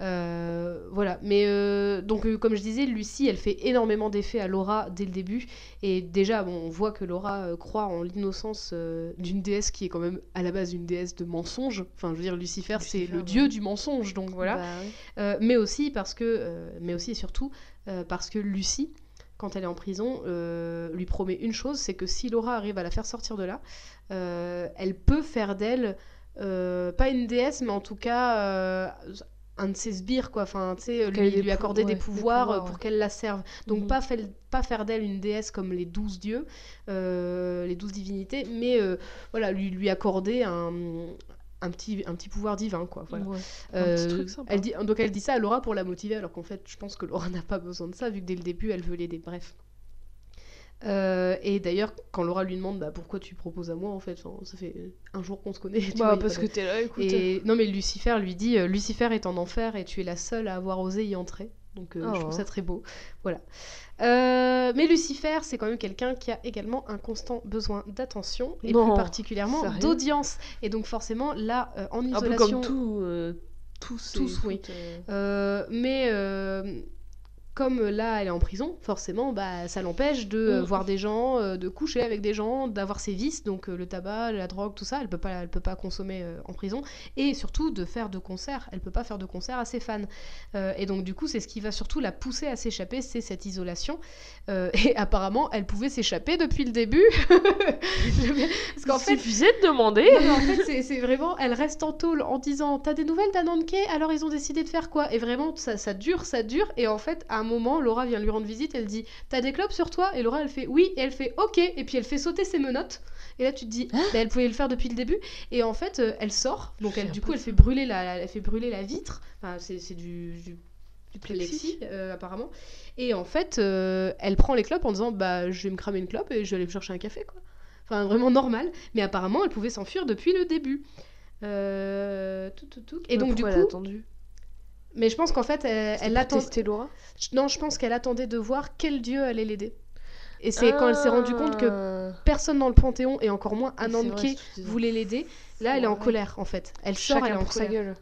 Euh, voilà, mais euh, donc euh, comme je disais, Lucie, elle fait énormément d'effets à Laura dès le début, et déjà, bon, on voit que Laura croit en l'innocence d'une déesse qui est quand même à la base une déesse de mensonge. Enfin, je veux dire, Lucifer, c'est le ouais. dieu du mensonge, donc voilà. Bah, ouais. Mais aussi parce que, mais aussi et surtout parce que Lucie, quand elle est en prison, euh, lui promet une chose, c'est que si Laura arrive à la faire sortir de là, euh, elle peut faire d'elle euh, pas une déesse, mais en tout cas un de ses sbires, quoi. Enfin, tu sais, lui, lui accorder ouais, des des pouvoirs, euh, pour ouais. qu'elle la serve. Donc Mhm. pas, fait- pas faire d'elle une déesse comme les douze dieux, euh, les douze divinités, mais euh, voilà, lui, lui accorder un, un, petit, un petit pouvoir divin, quoi. Voilà. Ouais. Un petit Euh, truc sympa. elle dit, donc elle dit ça à Laura pour la motiver, alors qu'en fait, je pense que Laura n'a pas besoin de ça, vu que dès le début, elle veut l'aider. Bref. Euh, et d'ailleurs, quand Laura lui demande bah, pourquoi tu proposes à moi, en fait, ça fait un jour qu'on se connaît. tu Bah, parce que t'es là, écoute. Et non, mais Lucifer lui dit euh, Lucifer est en enfer et tu es la seule à avoir osé y entrer. Donc euh, je Oh. trouve ça très beau. Voilà. Euh, mais Lucifer, c'est quand même quelqu'un qui a également un constant besoin d'attention et Non, plus particulièrement d'audience. Et donc forcément, là, euh, en Un peu isolation. comme tout, tous, Tous, oui. mais comme là elle est en prison, forcément, bah, ça l'empêche de euh, Mm. voir des gens, euh, de coucher avec des gens, d'avoir ses vices, donc euh, le tabac, la drogue, tout ça, elle peut pas, elle peut pas consommer euh, en prison, et surtout de faire de concerts. Elle peut pas faire de concerts à ses fans. Et donc du coup, c'est ce qui va surtout la pousser à s'échapper, c'est cette isolation. Et apparemment, elle pouvait s'échapper depuis le début, parce qu'en fait, suffisait de demander. non, en fait, c'est- c'est vraiment, elle reste en tôle en disant T'as des nouvelles d'Ananke? Alors ils ont décidé de faire quoi? Et vraiment, ça, ça dure, ça dure. Et en fait, à un moment, Laura vient lui rendre visite. Elle dit T'as des clopes sur toi? Et Laura, elle fait Oui. Et elle fait Ok. Et puis elle fait sauter ses menottes. Et là, tu te dis Bah, Elle pouvait le faire depuis le début. Et en fait, euh, elle sort. Donc, elle, du coup, elle fait brûler la, elle fait brûler la vitre. Enfin, c'est c'est du, du Du plexi, euh, apparemment. Et en fait, euh, elle prend les clopes en disant Bah, je vais me cramer une clope et je vais aller me chercher un café, quoi. Enfin, vraiment normal. Mais apparemment, elle pouvait s'enfuir depuis le début. Euh, tout, tout, tout. Et Mais donc, du pourquoi elle a coup, attendu? Mais je pense qu'en fait, elle, C'est elle pour attend. tester Laura Non, je pense qu'elle attendait de voir quel dieu allait l'aider. Et c'est quand elle s'est rendue compte que Ah. personne dans le Panthéon, et encore moins Ananke, voulait l'aider, là, elle est en colère, en fait. Elle sort, Chacun elle est en pour sa colère. gueule.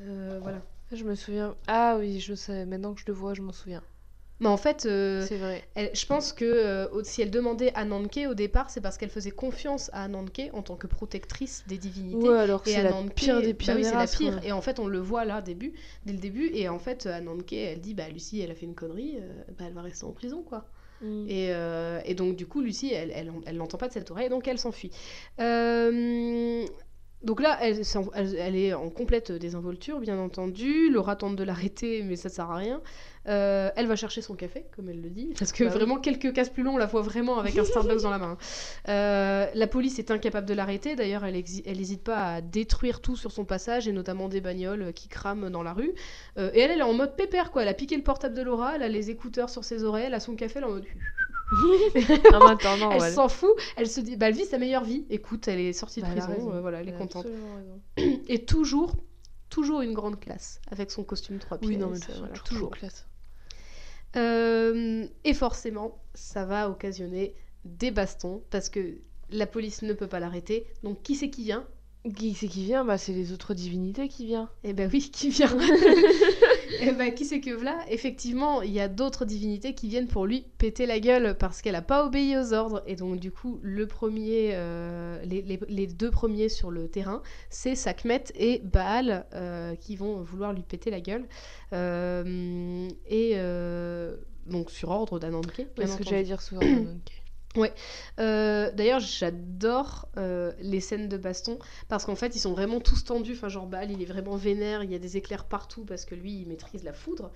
Euh, voilà. Je me souviens. Ah oui, je sais. Maintenant que je le vois, je m'en souviens. Mais en fait, euh, C'est vrai. elle- je pense que euh, si elle demandait à Nanke au départ, c'est parce qu'elle faisait confiance à Nanke en tant que protectrice des divinités. Ouais, alors Et c'est la pire des bah pires oui, des c'est la races, pire. quoi. Et en fait, on le voit là, début, dès le début. Et en fait, Ananke, elle dit, bah Lucie, elle a fait une connerie, euh, bah, elle va rester en prison, quoi. Mm. Et, et donc, du coup, Lucie, elle, elle, elle n'entend pas de cette oreille, donc elle s'enfuit. Euh, donc là, elle est en complète désinvolture, bien entendu. Laura tente de l'arrêter, mais ça sert à rien. Euh, elle va chercher son café, comme elle le dit, parce que Bah oui. vraiment, quelques cases plus longs, on la voit vraiment avec un Starbucks dans la main. Euh, la police est incapable de l'arrêter. D'ailleurs, elle n'hésite pas à détruire tout sur son passage, et notamment des bagnoles qui crament dans la rue. Euh, et elle, elle est en mode pépère, quoi. Elle a piqué le portable de Laura, elle a les écouteurs sur ses oreilles, elle a son café, elle est en mode... Elle ouais. s'en fout, elle se dit, bah, elle vit sa meilleure vie. Écoute, elle est sortie de Bah, prison, euh, voilà, elle est Elle contente. Et toujours, toujours une grande classe, avec son costume trois pièces. Oui, non, mais euh, voilà, toujours, toujours. classe. Euh, et forcément, ça va occasionner des bastons, parce que la police ne peut pas l'arrêter. Donc qui c'est qui vient? Qui c'est qui vient? Bah, c'est les autres divinités qui viennent. Eh ben oui, qui vient Eh ben qui c'est que voilà Effectivement, il y a d'autres divinités qui viennent pour lui péter la gueule parce qu'elle a pas obéi aux ordres. Et donc du coup, le premier, euh, les, les- les deux premiers sur le terrain, c'est Sakmet et Baal euh, qui vont vouloir lui péter la gueule. Euh, et donc sur ordre d'Ananke. bien C'est ce que j'allais dire souvent. Donc. Euh, D'ailleurs, j'adore euh, les scènes de baston parce qu'en fait, ils sont vraiment tous tendus. Enfin, genre Bal, il est vraiment vénère, il y a des éclairs partout parce que lui, il maîtrise la foudre.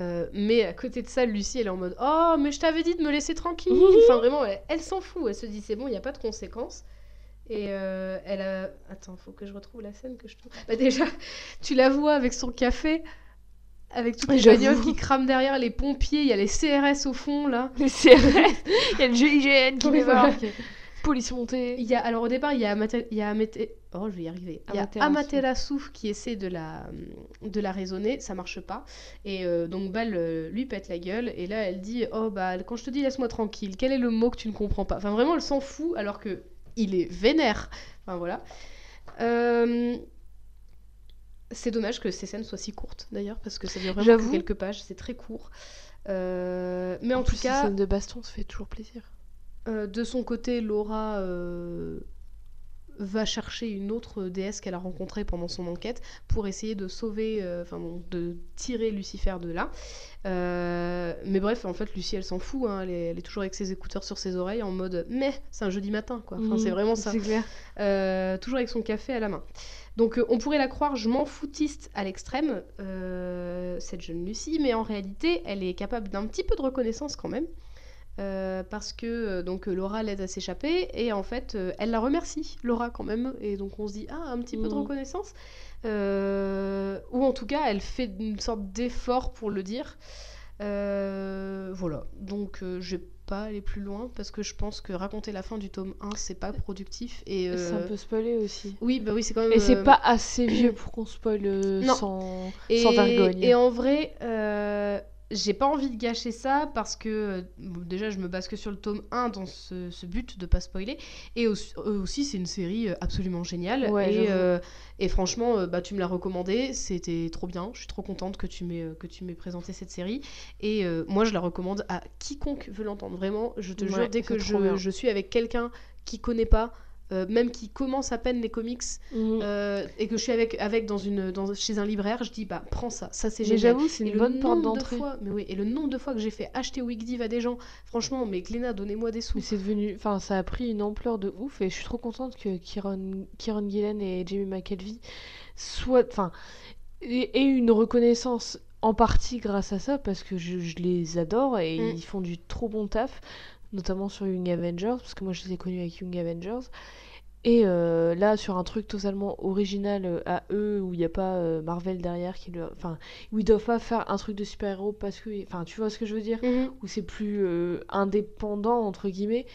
Euh, mais à côté de ça, Lucie, elle est en mode Oh, mais je t'avais dit de me laisser tranquille. enfin, vraiment, elle, elle s'en fout. Elle se dit C'est bon, il n'y a pas de conséquences. Et elle a. Attends, faut que je retrouve la scène que je trouve. Bah, déjà, tu la vois avec son café, avec toutes les bagnoles qui crament derrière, les pompiers, il y a les CRS au fond là. Les CRS Il y a le GIGN qui débarque. Police montée. Il y a, alors au départ, il y a, Amate- il y a oh, je vais y arriver. Il y a Amaterasu. Qui essaie de la, de la raisonner, ça marche pas. Et euh, donc Bal euh, lui pète la gueule. Et là, elle dit Oh, bah, quand je te dis laisse-moi tranquille, quel est le mot que tu ne comprends pas? Enfin, vraiment, elle s'en fout alors que il est vénère. Enfin, voilà. Euh, C'est dommage que ces scènes soient si courtes d'ailleurs, parce que ça dure vraiment que quelques pages, c'est très court. Euh, mais en, plus, tout cas, scène de baston, ça fait toujours plaisir. euh, de son côté, Laura euh, va chercher une autre déesse qu'elle a rencontrée pendant son enquête pour essayer de sauver, enfin bon, de tirer Lucifer de là. Mais bref, en fait, Lucie, elle s'en fout. hein, elle, est, elle est toujours avec ses écouteurs sur ses oreilles en mode mais c'est un jeudi matin, quoi. Enfin, Mhm, c'est vraiment ça. C'est clair. Toujours avec son café à la main. Donc euh, on pourrait la croire je m'en foutiste à l'extrême, euh, cette jeune Lucie, mais en réalité elle est capable d'un petit peu de reconnaissance quand même. euh, parce que donc Laura l'aide à s'échapper et en fait euh, elle la remercie Laura quand même et donc on se dit ah un petit peu de Mhm. reconnaissance Euh, ou en tout cas elle fait une sorte d'effort pour le dire voilà donc je vais pas aller plus loin parce que je pense que raconter la fin du tome 1 c'est pas productif et C'est un euh, peu spoilé aussi. oui, bah oui, c'est quand même. Et c'est euh, pas assez vieux pour qu'on spoil euh, sans, sans vergogne. et en vrai, euh, j'ai pas envie de gâcher ça parce que euh, bon, déjà, je me base que sur le tome 1 dans ce, ce but de pas spoiler. Et aussi, euh, aussi, c'est une série euh, absolument géniale. Ouais, et, euh, franchement, bah, tu me l'as recommandé, c'était trop bien. Je suis trop contente que tu m'aies que tu m'aies présenté cette série. Et euh, moi, je la recommande à quiconque veut l'entendre. Vraiment, je te Ouais, jure, dès que je, je suis avec quelqu'un qui connaît pas. Euh, même qui commence à peine les comics, Mhm. euh, et que je suis avec, avec dans une, dans, chez un libraire, je dis bah prends ça, ça c'est génial. j'avoue, c'est Et une le bonne porte de d'entrée. fois, mais oui, et le nombre de fois que j'ai fait acheter Wigdiv à des gens, franchement, mais Gléna, donnez-moi des sous. Mais c'est devenu, enfin, ça a pris une ampleur de ouf et je suis trop contente que Kieran, Kieran Gillen et Jamie McKelvey soient, enfin, aient une reconnaissance en partie grâce à ça parce que je, je les adore et Mm. ils font du trop bon taf, notamment sur Young Avengers parce que moi je les ai connus avec Young Avengers. Et euh, là, sur un truc totalement original euh, à eux, où il n'y a pas euh, Marvel derrière, qui leur... enfin, où ils doivent pas faire un truc de super-héros parce que, enfin, tu vois ce que je veux dire? Mhm. où c'est plus euh, indépendant entre guillemets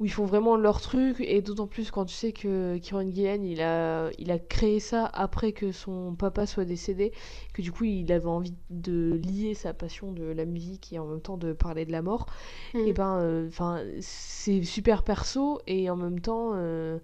où ils font vraiment leur truc et d'autant plus quand tu sais que Kieran Gillen il a il a créé ça après que son papa soit décédé que du coup il avait envie de lier sa passion de la musique et en même temps de parler de la mort Mhm. et ben enfin c'est super perso et en même temps euh,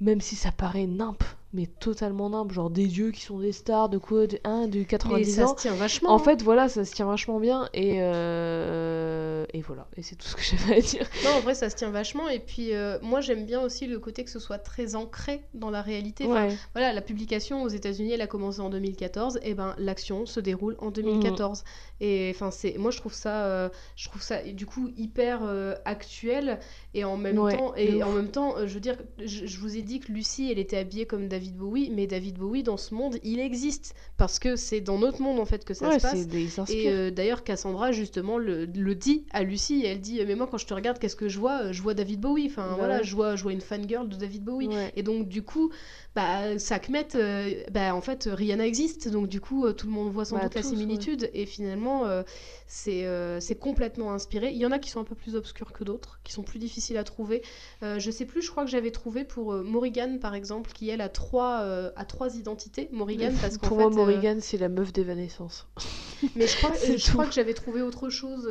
même si ça paraît nimp mais totalement nimble, genre des dieux qui sont des stars de quoi, de 1, de Mais 90 ça ans. se tient vachement. En hein. fait, voilà, ça se tient vachement bien et euh, et voilà, et c'est tout ce que j'avais à dire. Non, en vrai, ça se tient vachement. Et puis, euh, moi, j'aime bien aussi le côté que ce soit très ancré dans la réalité. Enfin, Ouais. Voilà, la publication aux États-Unis, elle a commencé en 2014. Et ben, l'action se déroule en 2014. Mhm. Et enfin, c'est, moi, je trouve ça, euh, je trouve ça, du coup, hyper euh, actuel. Et en même Ouais, temps, et ouf. en même temps, euh, je veux dire, je, je vous ai dit que Lucie, elle était habillée comme David Bowie, mais David Bowie dans ce monde, il existe parce que c'est dans notre monde en fait que ça Ouais, se passe. des Et euh, d'ailleurs, Cassandra, justement, le, le dit à Lucie. Elle dit Mais moi, quand je te regarde, qu'est-ce que je vois Je vois David Bowie. Enfin, Bah voilà, je vois, je vois une fangirl de David Bowie. Et donc, du coup, bah, Sakmet, euh, bah, en fait, Rihanna existe. Donc, du coup, euh, tout le monde voit sans Bah, doute la similitude. Et finalement, euh, c'est euh, c'est complètement inspiré. Il y en a qui sont un peu plus obscurs que d'autres, qui sont plus difficiles à trouver. Euh, je sais plus, je crois que j'avais trouvé pour Morrigan, par exemple, qui elle a trois, a trois identités. Morrigan, parce qu'en Pour moi, Morrigan, c'est la meuf d'Evanescence. mais je crois, je que j'avais trouvé autre chose.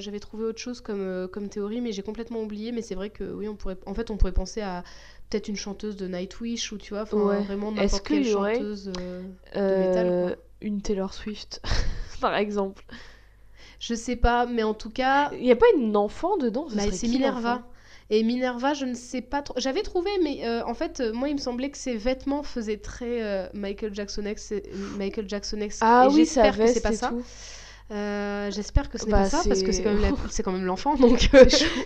j'avais trouvé autre chose comme, comme théorie, mais j'ai complètement oublié. Mais c'est vrai que oui, on pourrait, en fait, on pourrait penser à peut-être une chanteuse de Nightwish ou tu vois, Ouais. vraiment n'importe quelle y chanteuse. euh, Euh, métal, quoi. une Taylor Swift, par exemple. Je sais pas, mais en tout cas, Il n'y a pas une enfant dedans ce bah, c'est Minerva. Et Minerva, je ne sais pas trop. J'avais trouvé, mais euh, en fait, euh, moi, il me semblait que ses vêtements faisaient très euh, Michael Jackson X. Michael Jackson X. Ah et oui, j'espère que c'est pas ça. Euh, j'espère que ce n'est Bah, pas ça parce que c'est- quand même l'enfant, donc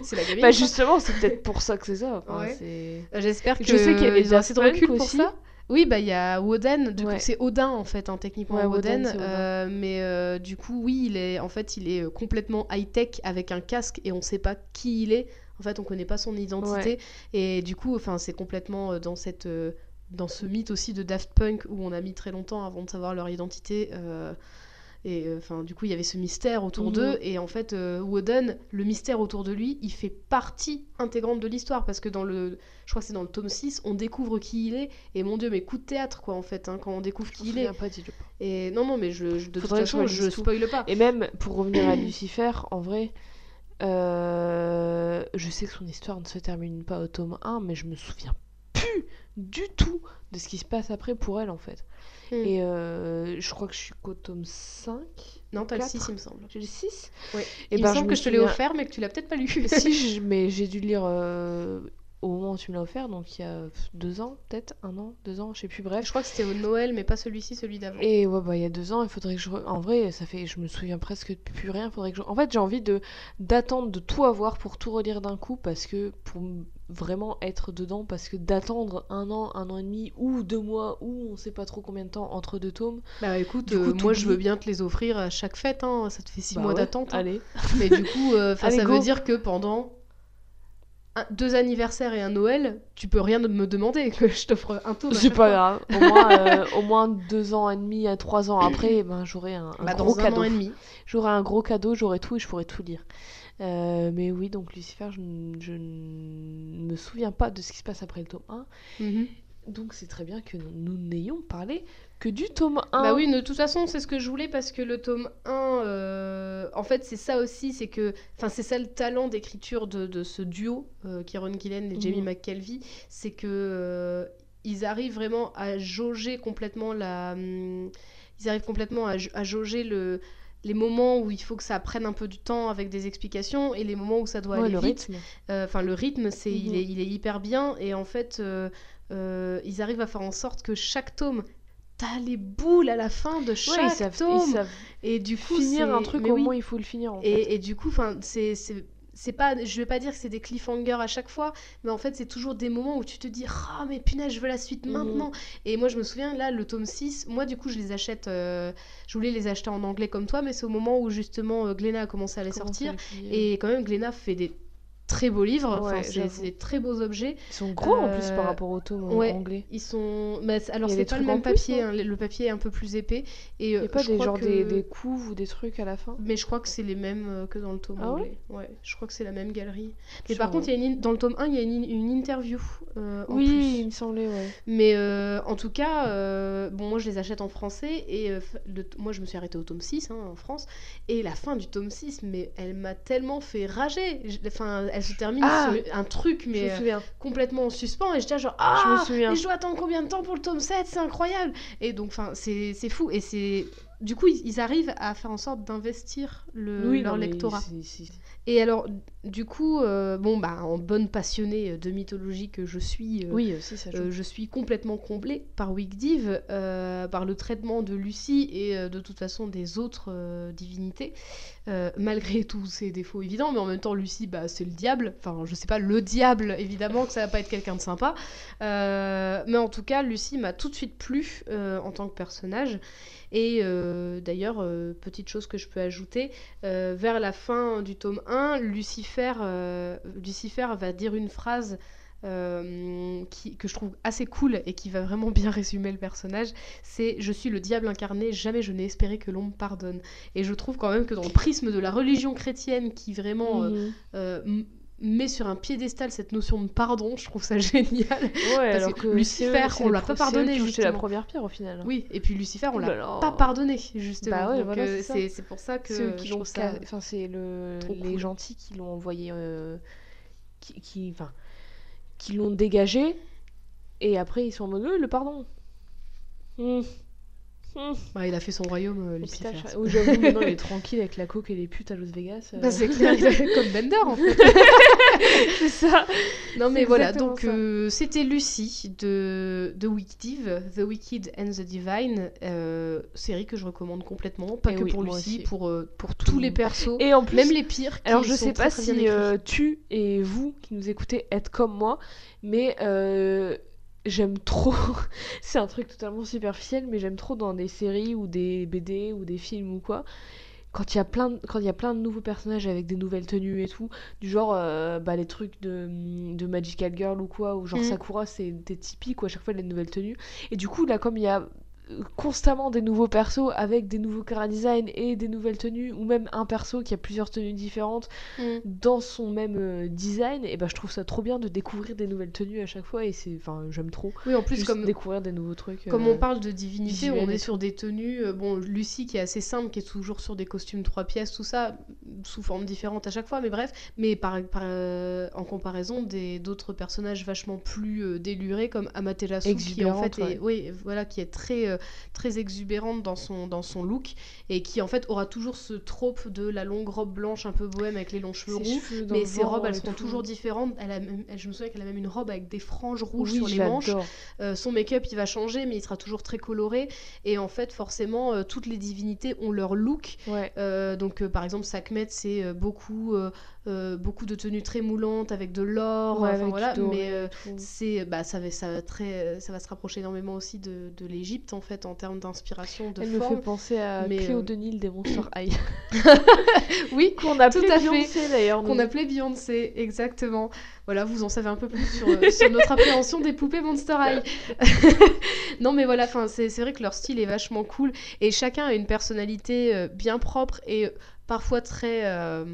C'est la gamine. Bah justement, c'est peut-être pour ça que c'est ça. Enfin, Ouais. c'est- J'espère que Je sais qu'il y avait ont assez de recul pour aussi. ça. Oui, bah il y a Woden, du coup c'est Odin en fait, hein, techniquement Ouais, Woden, euh, mais euh, du coup oui, il est en fait il est euh, complètement high tech avec un casque et on sait pas qui il est. En fait, on connaît pas son identité et du coup, enfin c'est complètement dans cette dans ce mythe aussi de Daft Punk où on a mis très longtemps avant de savoir leur identité. euh, et euh, enfin, du coup, il y avait ce mystère autour Mhm. d'eux. Et en fait, euh, Woden, le mystère autour de lui, il fait partie intégrante de l'histoire. Parce que dans le. Je crois que c'est dans le tome 6, on découvre qui il est. Et mon dieu, mais coup de théâtre, quoi, en fait, hein, quand on découvre qui il est. pas, dis-le pas. Et non, non, mais je, je- de toute façon, je tout. spoile pas. Et même pour revenir à Lucifer, en vrai, euh, je sais que son histoire ne se termine pas au tome 1, mais je me souviens plus du tout de ce qui se passe après pour elle en fait. Hmm. Et euh, je crois que je suis qu'au tome 5. Non, t'as le quatre. 6, il me semble. J'ai le 6 Ouais. Et il ben, me semble je que me je te l'ai souviens- offert, mais que tu l'as peut-être pas lu. si, je- mais j'ai dû le lire euh, au moment où tu me l'as offert, donc il y a deux ans, peut-être un an, deux ans, je sais plus, bref. je crois que c'était au Noël, mais pas celui-ci, celui d'avant. Et ouais, bah il y a deux ans, il faudrait que je. re- En vrai, ça fait. Je me souviens presque plus rien. Faudrait que je... En fait, j'ai envie de d'attendre de tout avoir pour tout relire d'un coup, parce que. Pour vraiment être dedans, parce que d'attendre un an, un an et demi, ou deux mois, ou on sait pas trop combien de temps entre deux tomes. Bah écoute, coup, euh, moi je veux bien te les offrir à chaque fête, hein. ça te fait six Bah mois ouais, d'attente. hein. Allez. Mais du coup, euh, Allez, ça go. veut dire que pendant un- deux anniversaires et un Noël, tu peux rien me demander que je t'offre un tome. C'est pas grave. Au moins, euh, au moins deux ans et demi à trois ans après, ben, j'aurai un, un Bah, gros dans un cadeau. J'aurai un gros cadeau, j'aurai tout et je pourrai tout lire. Euh, mais oui, donc Lucifer, je, ne me souviens pas de ce qui se passe après le tome 1. Mhm. Donc c'est très bien que nous n'ayons parlé que du tome 1. Bah oui, de toute façon, c'est ce que je voulais parce que le tome 1, euh, en fait, c'est ça aussi, c'est que, enfin, c'est ça le talent d'écriture de, de ce duo, euh, Kieron Gillen et Jamie Mhm. McKelvey, c'est que euh, ils arrivent vraiment à jauger complètement la, hum, ils arrivent complètement à jauger le les moments où il faut que ça prenne un peu du temps avec des explications et les moments où ça doit Ouais, aller le vite. rythme. Euh, Enfin, le rythme, c'est, il, Mhm. est, il est hyper bien. Et en fait, euh, euh, ils arrivent à faire en sorte que chaque tome, t'as les boules à la fin de Ouais, chaque ils savent, tome. ils savent Et du coup, finir un truc mais au oui. moins il faut le finir en fait. Et, et du coup, enfin, c'est, c'est, pas, je vais pas dire que c'est des cliffhangers à chaque fois, mais en fait, c'est toujours des moments où tu te dis, ah, mais punaise, je veux la suite Mhm. maintenant. Et moi, je me souviens, là, le tome 6, moi, du coup, je les achète, euh, je voulais les acheter en anglais comme toi, mais c'est au moment où justement euh, a commencé à les Comment sortir. Et quand même, Glénat fait des très beaux livres, enfin, Ouais, c'est, des très beaux objets. Ils sont gros en plus Euh, par rapport au tome ouais. anglais. Ils sont. c'est- alors, c'est pas le même papier, hein, le papier est un peu plus épais. Et Il euh, n'y a pas je des, genre que- des, des couves ou des trucs à la fin? Mais je crois que c'est les mêmes euh, que dans le tome Ah anglais. Ouais, je crois que c'est la même galerie. Mais par contre, il y a une in- dans le tome 1, il y a une, une interview euh, en Oui, plus. il me semblait, ouais. Mais euh, en tout cas, euh, bon, moi je les achète en français et euh, le moi je me suis arrêtée au tome 6 hein, en France. Et la fin du tome 6, mais elle m'a tellement fait rager. Enfin, elle elle se termine Ah sur un truc, Je mais me euh, complètement en suspens. Et j'étais genre, Je me ah, souviens. mais je dois attendre combien de temps pour le tome 7 C'est incroyable. Et donc, enfin, c'est c'est fou. Et c'est. Du coup, ils, ils arrivent à faire en sorte d'investir le, Oui, leur non, lectorat. Et alors, du coup, euh, bon, bah, en bonne passionnée de mythologie que je suis, euh, Oui, aussi, ça euh, je suis complètement comblée par Wigdiv, euh, par le traitement de Lucie et euh, de toute façon des autres euh, divinités, euh, malgré tous ses défauts évidents, mais en même temps Lucie, bah, c'est le diable, enfin je sais pas, le diable, évidemment que ça va pas être quelqu'un de sympa, Euh, mais en tout cas Lucie m'a tout de suite plu euh, en tant que personnage. Et d'ailleurs, petite chose que je peux ajouter, vers la fin du tome 1, Lucifer, Lucifer va dire une phrase euh, qui- que je trouve assez cool et qui va vraiment bien résumer le personnage, c'est Je suis le diable incarné, jamais je n'ai espéré que l'on me pardonne. Et je trouve quand même que dans le prisme de la religion chrétienne qui vraiment euh, euh, met sur un piédestal cette notion de pardon, je trouve ça génial. Ouais, parce alors que que Lucifer, on l'a pas pardonné, jeté la première pierre au final. Oui, et puis Lucifer, on Ouh l'a pas pardonné, justement. Bah ouais, Donc, voilà, c'est pour ça que eux qui je trouve ça... enfin c'est le les cool. gentils qui l'ont envoyé euh, qui qui enfin qui l'ont dégagé et après ils sont en mode Euh, le pardon. Hmm. Hmm. Bah, il a fait son royaume, euh, Lucifer. putain, oh, j'avoue, maintenant il est tranquille avec la coke et les putes à Las Vegas. euh. Bah, c'est clair, il est comme Bender en fait. c'est ça. Non mais voilà, donc euh, c'était Lucie de, de Wictive, The Wicked and the Divine, euh, série que je recommande complètement, pas Et que oui, pour Lucie, aussi. pour, euh, pour Tout tous le les persos, Et en plus même les pires. Alors je sais pas très si tu et vous qui nous écoutez êtes comme moi, mais j'aime trop. c'est un truc totalement superficiel, mais j'aime trop dans des séries ou des BD ou des films ou quoi. Quand il y a plein de, quand il y a plein de nouveaux personnages avec des nouvelles tenues et tout, du genre euh, bah, les trucs de, de Magical Girl ou quoi, ou genre Mhm. Sakura, c'est des typiques où à chaque fois il y a une nouvelle tenue. Et du coup, là, comme il y a constamment des nouveaux persos avec des nouveaux chara design et des nouvelles tenues, ou même un perso qui a plusieurs tenues différentes Mm. dans son même euh, design, et ben je trouve ça trop bien de découvrir des nouvelles tenues à chaque fois et c'est enfin j'aime trop Oui, en plus juste comme découvrir des nouveaux trucs. Comme euh, on parle de divinité, on est sur des tenues. euh, bon, Lucie qui est assez simple, qui est toujours sur des costumes trois pièces, tout ça, sous forme différente à chaque fois, mais bref. Mais par, par, en comparaison des d'autres personnages vachement plus délurés comme Amaterasu, qui en fait est, oui, voilà, qui est très très exubérante dans son dans son look et qui en fait aura toujours ce trope de la longue robe blanche un peu bohème avec les longs cheveux ses roux. cheveux Mais ses robes, elles tout. toujours différentes. Elle a même- elle- je me souviens qu'elle a même une robe avec des franges rouges Oui, sur les manches. Euh, son make-up il va changer mais il sera toujours très coloré et en fait forcément euh, toutes les divinités ont leur look Ouais. Euh, donc par exemple Sakmet c'est beaucoup euh, beaucoup de tenues très moulantes avec de l'or Ouais, enfin, voilà mais euh, c'est bah ça va ça va très ça va se rapprocher énormément aussi de, de l'Égypte en fait en termes d'inspiration de Elle me fait penser à mais, Cléo euh, de Nil des Monster High. oui Qu'on appelait. Beyoncé d'ailleurs. qu'on appelait Beyoncé, exactement. Voilà, vous en savez un peu plus sur, euh, sur notre appréhension des poupées Monster High. non, mais voilà, c'est vrai que leur style est vachement cool et chacun a une personnalité euh, bien propre et parfois très euh,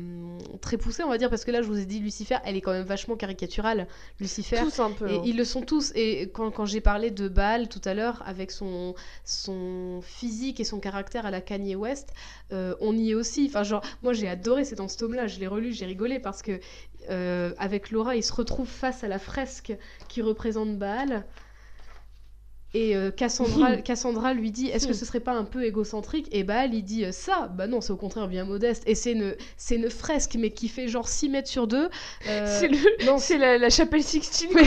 très poussée, on va dire, parce que là, je vous ai dit Lucifer, elle est quand même vachement caricaturale. Lucifer, Tous un peu. et hein. ils le sont tous. Et quand, quand j'ai parlé de Baal tout à l'heure, avec son, son physique et son caractère à la Kanye West, euh, on y est aussi. Enfin, genre, moi j'ai adoré, c'est dans ce tome-là, je l'ai relu, j'ai rigolé parce que euh, avec Laura, il se retrouve face à la fresque qui représente Baal. Et euh, Cassandra, Cassandra lui dit Est-ce que ce serait pas un peu égocentrique? Et Baal il dit euh, Ça Bah non, c'est au contraire bien modeste. Et c'est une, c'est une fresque, mais qui fait genre 6 mètres sur 2. C'est le... non, c'est la, la chapelle Sixtine. Quoi,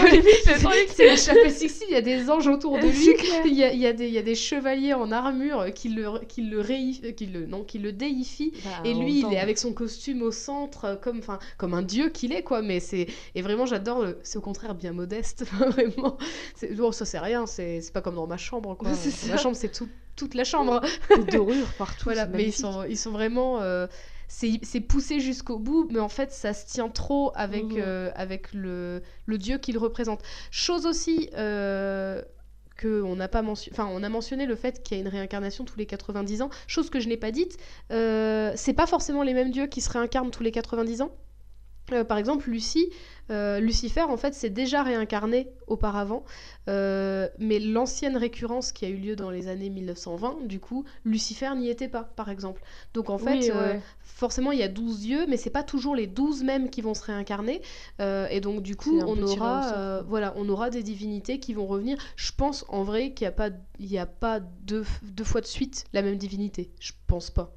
c'est- la chapelle Sixtine, il y a des anges autour de lui. Il y a, il y a des, il y a des chevaliers en armure qui le, qui le, euh, qui le, non, qui le déifient. Bah, Et lui, il est avec son costume au centre, euh, comme, comme un dieu qu'il est, quoi. Mais c'est et vraiment, j'adore. le- C'est au contraire bien modeste, vraiment. C'est bon, ça c'est rien. C'est c'est pas comme dans ma chambre, quoi. Ma chambre, c'est tout- toute la chambre. des dorures partout. Voilà, mais ils sont, ils sont vraiment. euh, c'est poussé jusqu'au bout, mais en fait, ça se tient trop avec, Mhm. euh, avec le, le dieu qu'il représente. Chose aussi. Euh, que on n'a pas mentionné, enfin on a mentionné le fait qu'il y a une réincarnation tous les 90 ans, chose que je n'ai pas dite. Euh, c'est pas forcément les mêmes dieux qui se réincarnent tous les 90 ans? Euh, par exemple, Lucie, Euh, Lucifer, en fait, s'est déjà réincarné auparavant, euh, mais l'ancienne récurrence qui a eu lieu dans les années 1920, du coup, Lucifer n'y était pas, par exemple. Donc en fait, Oui, ouais. forcément, il y a 12 yeux, mais c'est pas toujours les 12 mêmes qui vont se réincarner. Et donc du coup, on aura, voilà, on aura des divinités qui vont revenir. Je pense en vrai qu'il n'y a pas, il y a pas deux, deux fois de suite la même divinité. Je pense pas.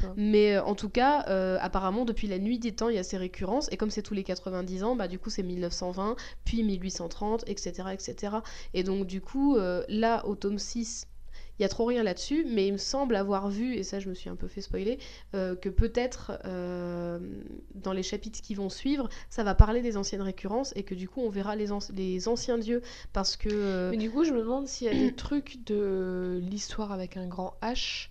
Pas. Mais euh, en tout cas, euh, apparemment, depuis la nuit des temps, il y a ces récurrences. Et comme c'est tous les 90 ans, bah, du coup, c'est 1920, puis 1830, etc. etc. Et donc, du coup, euh, là, au tome 6, il y a trop rien là-dessus. Mais il me semble avoir vu, et ça, je me suis un peu fait spoiler, euh, que peut-être euh, dans les chapitres qui vont suivre, ça va parler des anciennes récurrences. Et que du coup, on verra les, les anciens dieux. Parce que. euh, Mais du coup, je me demande s'il y a des trucs de l'histoire avec un grand H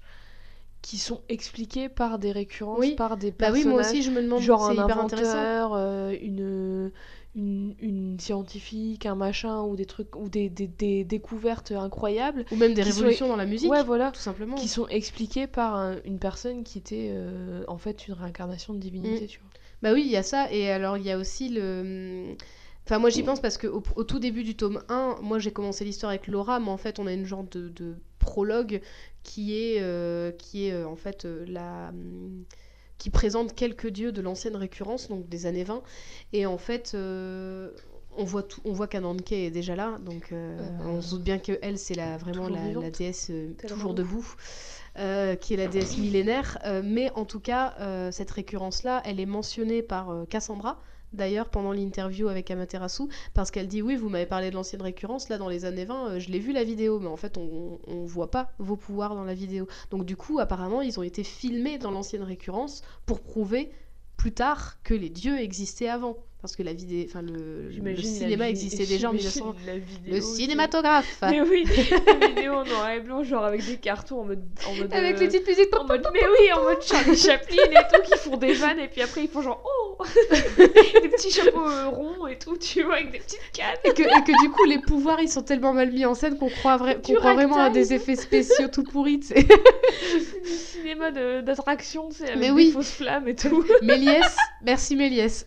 qui sont expliqués par des récurrences, Oui. par des bah personnages. oui, moi aussi, je me demande. genre un hyper inventeur, euh, une, une, une scientifique, un machin, ou des trucs, ou des, des, des découvertes incroyables. Ou même des sont- révolutions dans la musique. Ouais, voilà. Tout simplement. Qui sont expliquées par un- une personne qui était euh, en fait une réincarnation de divinité, Mm. tu vois. Bah oui, il y a ça. Et alors, il y a aussi le. Enfin, moi, j'y pense parce qu'au au tout début du tome 1, moi, j'ai commencé l'histoire avec Laura, mais en fait, on a une genre de, de prologue qui est, euh, qui est euh, en fait euh, la. qui présente quelques dieux de l'ancienne récurrence, donc des années 20. Et en fait. euh, on voit, tout, on voit qu'Ananke est déjà là, donc euh, Euh, on se doute bien que elle c'est la, vraiment la, déesse toujours debout, qui est la déesse millénaire. Mais en tout cas, cette récurrence-là, elle est mentionnée par Cassandra, d'ailleurs, pendant l'interview avec Amaterasu, parce qu'elle dit Oui, vous m'avez parlé de l'ancienne récurrence, là dans les années 20, euh, je l'ai vu la vidéo, mais en fait, on, on voit pas vos pouvoirs dans la vidéo. Donc, du coup, apparemment, ils ont été filmés dans l'ancienne récurrence pour prouver plus tard que les dieux existaient avant. Parce que la vidéo, enfin, le, le cinéma existait déjà en j'imagine 1900. la vidéo, Le cinématographe Mais oui, une vidéo en noir et blanc, genre avec des cartons en mode. En mode Avec euh, les petites musiques. En mode, mais oui, en mode Charlie Chaplin et tout, qui font des vannes, et puis après ils font genre, oh Des petits chapeaux euh, ronds et tout, tu vois, avec des petites cannes. et que, et que du coup les pouvoirs ils sont tellement mal mis en scène qu'on croit, vra- vraiment à des effets spéciaux tout pourris. C'est du cinéma d'attraction, sais, avec Mais des oui. fausses flammes et tout. Méliès, merci Méliès.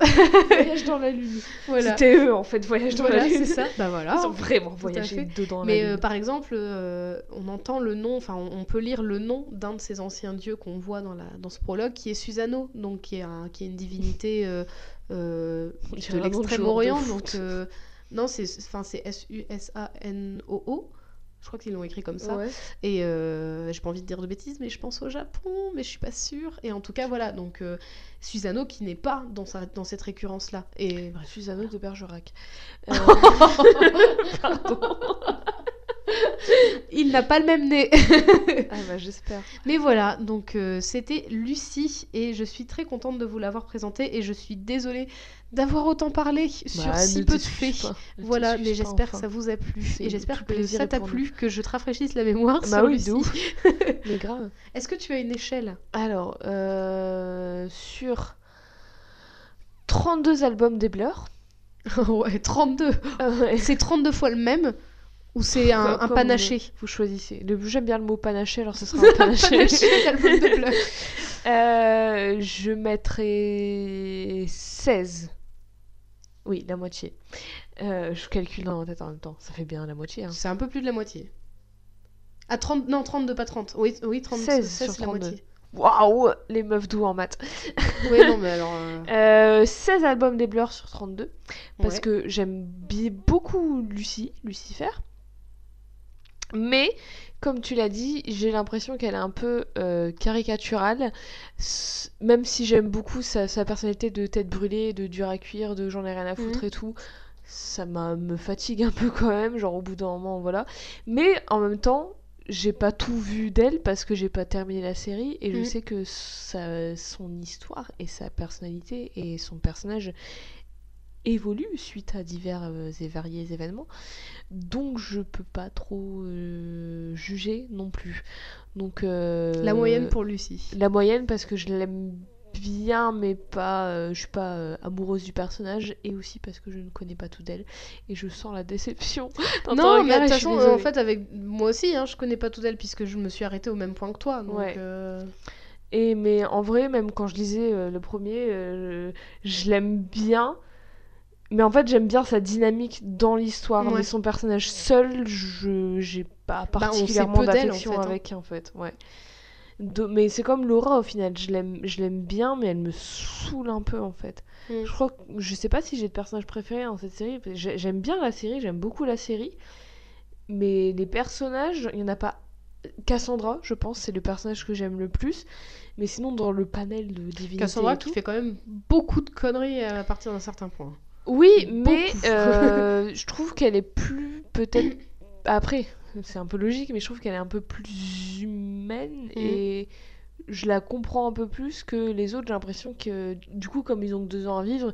Voyage dans la lune. voilà. C'était eux en fait, Voyage dans Voilà, la lune. c'est ça. Bah voilà. Ils ont vraiment voyagé dedans Mais la euh, lune. par exemple, euh, on entend le nom, enfin on, on peut lire le nom d'un de ces anciens dieux qu'on voit dans, la, dans ce prologue, qui est Susano, donc qui est, un- qui est une divinité euh, euh, de l'extrême-orient. Donc euh, non, c'est S-U-S-A-N-O-O. Je crois qu'ils l'ont écrit comme ça. Ouais. Et euh, j'ai pas envie de dire de bêtises, mais je pense au Japon, mais je suis pas sûre. Et en tout cas, voilà, donc euh, Susano qui n'est pas dans, sa, dans cette récurrence-là. Et bref. Susano de Bergerac. Euh, Pardon. Il n'a pas le même nez. Ah bah j'espère. mais voilà, donc euh, c'était Lucie, et je suis très contente de vous l'avoir présentée, et je suis désolée d'avoir autant parlé sur Bah, si peu de faits. Voilà, mais j'espère enfin. que ça vous a plu. Et j'espère que ça t'a plu, que je te rafraîchisse la mémoire Bah oui, de ouf. Mais grave. Est-ce que tu as une échelle? Alors, euh, sur 32 albums des Blurs. Ouais, 32 Ah. C'est 32 fois le même ou c'est un, panaché? Vous choisissez. Le- J'aime bien le mot panaché, alors ce sera un panaché. Panaché d'album de Blur. Euh, je mettrai 16. Oui, la moitié. Euh, je calcule dans ma tête en même temps. Ça fait bien la moitié. Hein. C'est un peu plus de la moitié. Ah, 30, non, 32, pas 30. Oui, oui 30, 16 16, sur c'est la 32. moitié. Waouh Les meufs doux en maths. Oui, non, mais alors. euh, Euh, 16 albums des Blurs sur 32. Parce ouais. que j'aime beaucoup Lucie, Lucifer. Mais, comme tu l'as dit, j'ai l'impression qu'elle est un peu euh, caricaturale. Même si j'aime beaucoup sa, sa personnalité de tête brûlée, de dur à cuire, de j'en ai rien à foutre Mhm. et tout, ça m'a- me fatigue un peu quand même. Genre, au bout d'un moment, voilà. Mais en même temps, j'ai pas tout vu d'elle parce que j'ai pas terminé la série et je Mhm. sais que sa- son histoire et sa personnalité et son personnage évolue suite à divers euh, et variés événements. Donc je peux pas trop euh, juger non plus. Donc euh, La moyenne pour Lucie. la moyenne parce que je l'aime bien mais pas euh, je suis pas euh, amoureuse du personnage et aussi parce que je ne connais pas tout d'elle et je sens la déception. Non, mais de toute façon, en fait, avec moi aussi, hein, je connais pas tout d'elle puisque je me suis arrêtée au même point que toi. Donc, Ouais. euh, Et mais en vrai, même quand je lisais le premier, je, je l'aime bien. Mais en fait, j'aime bien sa dynamique dans l'histoire. Ouais. Mais son personnage seul, je j'ai pas Bah, particulièrement en d'affection fait, hein. avec, en fait. Ouais. Mais c'est comme Laura au final. Je l'aime, je l'aime bien, mais elle me saoule un peu en fait. Mm. Je crois, que- je sais pas si j'ai de personnage préféré dans cette série. J'aime bien la série, j'aime beaucoup la série, mais les personnages, il y en a pas. Cassandra, je pense, c'est le personnage que j'aime le plus. Mais sinon, dans le panel de divinité Cassandra et qui tout- fait quand même beaucoup de conneries à partir d'un certain point. Oui, mais euh, je trouve qu'elle est plus peut-être après, c'est un peu logique, mais je trouve qu'elle est un peu plus humaine Mhm. et je la comprends un peu plus que les autres. J'ai l'impression que du coup, comme ils ont que deux ans à vivre,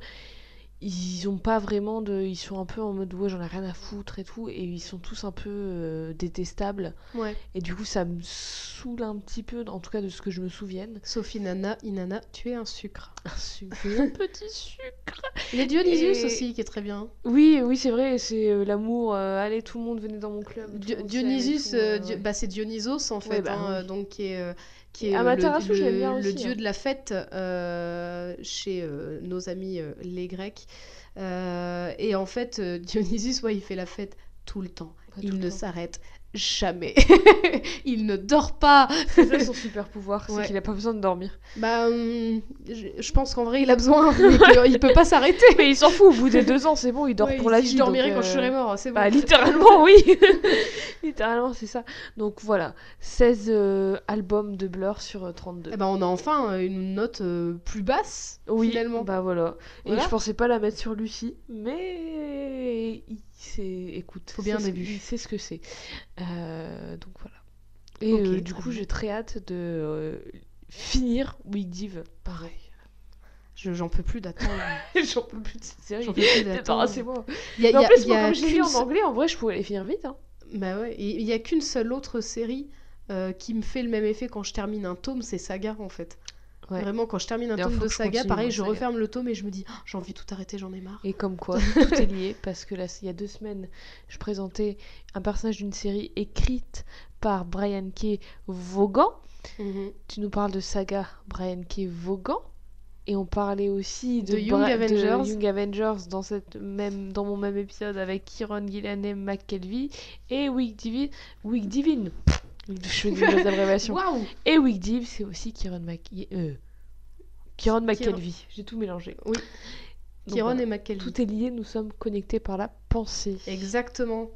ils ont pas vraiment de, ils sont un peu en mode ouais j'en ai rien à foutre et tout, et ils sont tous un peu euh, détestables. Ouais. Et du coup, ça me saoule un petit peu, en tout cas de ce que je me souvienne. Sophie Nana, Inanna, tu es un sucre. Un sucre, un petit sucre. A Dionysius Et- aussi qui est très bien. Oui, oui, c'est vrai, c'est euh, l'amour. euh, allez, tout le monde, venez dans mon club. tout Dio- le monde s'aime et Dionysius, tout, euh, Dio- ouais. bah, c'est Dionysos en fait, Ouais, bah hein, oui. donc qui est, qui est Amaterasu, le, le- bien le aussi, dieu hein. de la fête euh, chez euh, nos amis euh, les Grecs. Et en fait, Dionysus, ouais, il fait la fête tout le temps. Pas il ne s'arrête jamais. il ne dort pas. C'est ça son super pouvoir, c'est Ouais. qu'il a pas besoin de dormir. Bah, hum, je, je pense qu'en vrai, il a besoin, mais qu'il peut pas s'arrêter. Mais il s'en fout, au bout des deux ans, c'est bon, il dort Ouais, pour la il- vie. Je dormirai donc, quand je euh, serai mort, c'est bon. Bah, littéralement, oui. littéralement, c'est ça. Donc voilà, 16 euh, albums de Blur sur euh, 32. Eh ben, on a enfin euh, une note euh, plus basse, oui, finalement. bah voilà. Et Voilà. je pensais pas la mettre sur Lucie, mais il sait, écoute, Faut bien c'est un début. il sait ce que c'est. Euh, donc voilà. Et euh, du coup, j'ai très hâte de euh, finir Week Div. Pareil. Je- J'en peux plus d'attendre. J'en peux plus de cette série. J'en peux plus d'attendre. Y a- Mais en il y a- plus, moi, comme je l'ai lu en anglais, en vrai, je pourrais les finir vite. Hein. Bah ouais, il y a qu'une seule autre série euh, qui me fait le même effet quand je termine un tome, c'est Saga en fait. Ouais. Vraiment, quand je termine un tome de Saga, pareil, je Saga. referme le tome et je me dis, Oh, j'ai envie de tout arrêter, j'en ai marre. Et comme quoi, tout est lié, parce que là, il y a deux semaines, je présentais un personnage d'une série écrite par Brian K. Vaughan. Mhm. Tu nous parles de saga Brian K. Vaughan. Et on parlait aussi de, De Young Avengers. Young Avengers dans, cette même, dans mon même épisode avec Kieron Gillan et McKelvey. Et Week Divine. Week Divine Je fais des abréviations. Waouh Et Week Div, c'est aussi Kieron Mc... euh, McKelvey. J'ai tout mélangé. Oui. Donc voilà. et McKelvey. Tout est lié, nous sommes connectés par la pensée. Exactement.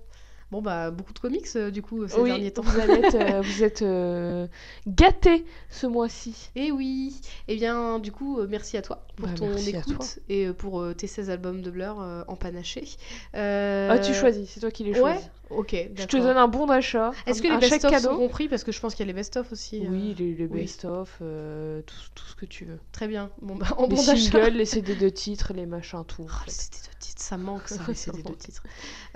Bon bah beaucoup de comics euh, du coup ces oui, derniers temps. vous, euh, êtes euh, gâtés ce mois-ci. Et oui. Eh bien du coup euh, merci à toi pour Bah, ton écoute et euh, pour euh, tes 16 albums de Blur euh, empanachés. Euh, Ah, tu choisis, c'est toi qui les Ouais. Ok. Je te donne un bon d'achat. Est-ce que les best-of sont compris Parce que je pense qu'il y a les best-of aussi. euh. Oui, les, les oui. best-of, euh, tout, tout ce que tu veux. Très bien. Bon bah en les bon singles, les CD de titres, les machins, tout. Oh, les CD de titres, ça manque ça, les CD de titres.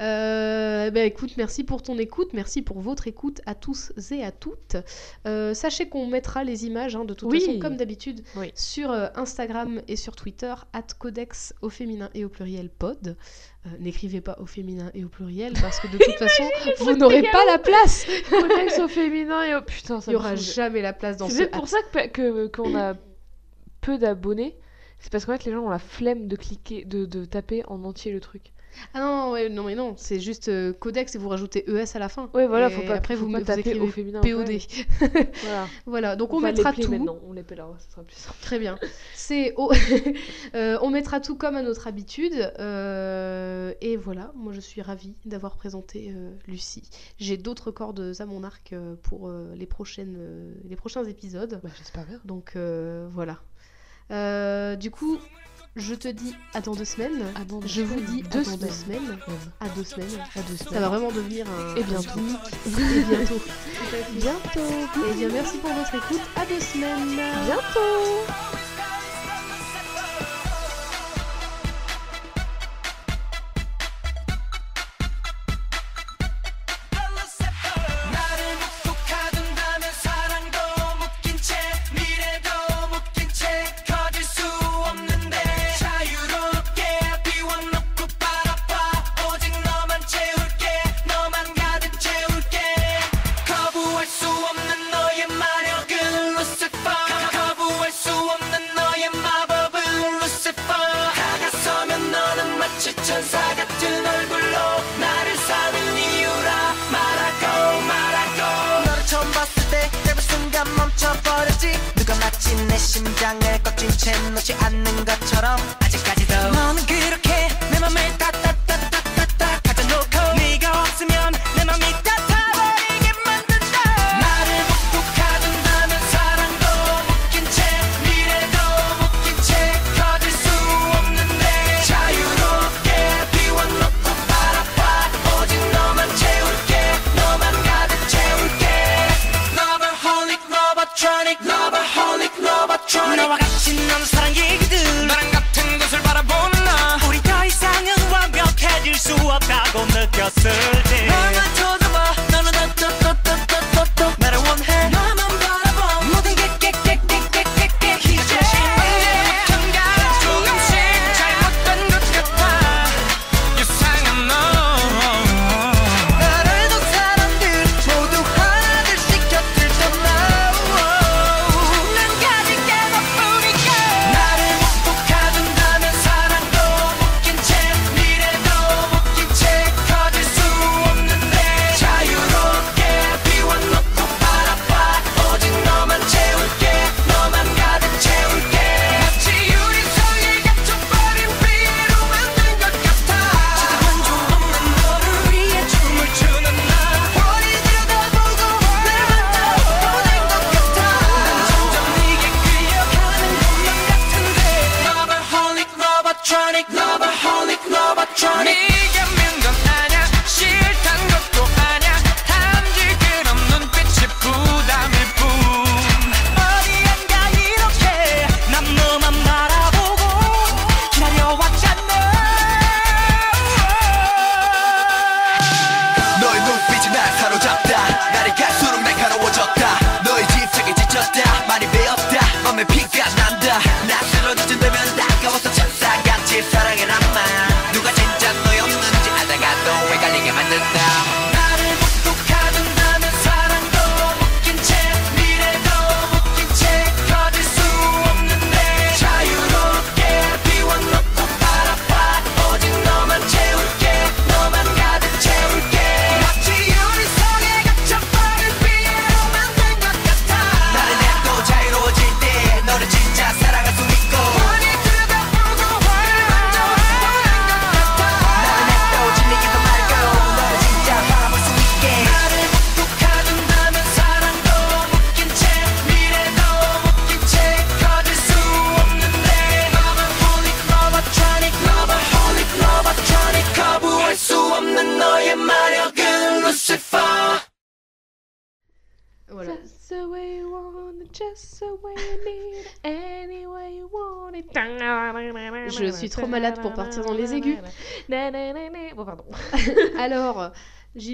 Euh, bah, écoute, merci pour ton écoute, merci pour votre écoute à tous et à toutes. Euh, sachez qu'on mettra les images, hein, de toute Oui. façon, comme d'habitude, Oui. sur euh, Instagram et sur Twitter, at codex au féminin et au pluriel pod. Euh, N'écrivez pas au féminin et au pluriel parce que de toute façon, vous n'aurez pas la place. Au féminin et au... Putain, ça Il n'y me aura jamais la place dans C'est ce peut-être pour ça que que- qu'on a peu d'abonnés. C'est parce qu'en fait, les gens ont la flemme de cliquer, de, de taper en entier le truc. Ah non, ouais, non mais non, c'est juste euh, codex et vous rajoutez ES à la fin. Ouais, voilà, Et faut pas, après faut vous, pas vous taper au féminin. POD. ouais. Voilà. Voilà, donc on, mettra tout. maintenant, on l'épellera, ça sera plus simple. Très bien. C'est au- Euh, on mettra tout comme à notre habitude. euh, et voilà, moi je suis ravie d'avoir présenté euh, Lucie. J'ai d'autres cordes à mon arc pour les, prochaines, les prochains épisodes. Bah, j'espère bien. Donc voilà. Du coup, je te dis à dans deux semaines. À dans deux Je vous dis Deux à dans deux semaines. semaines. À deux semaines. À deux Ça semaines. va vraiment devenir un, Et bientôt. Et bientôt. Bientôt. Et bien merci pour votre écoute. À deux semaines. Bientôt.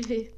weh.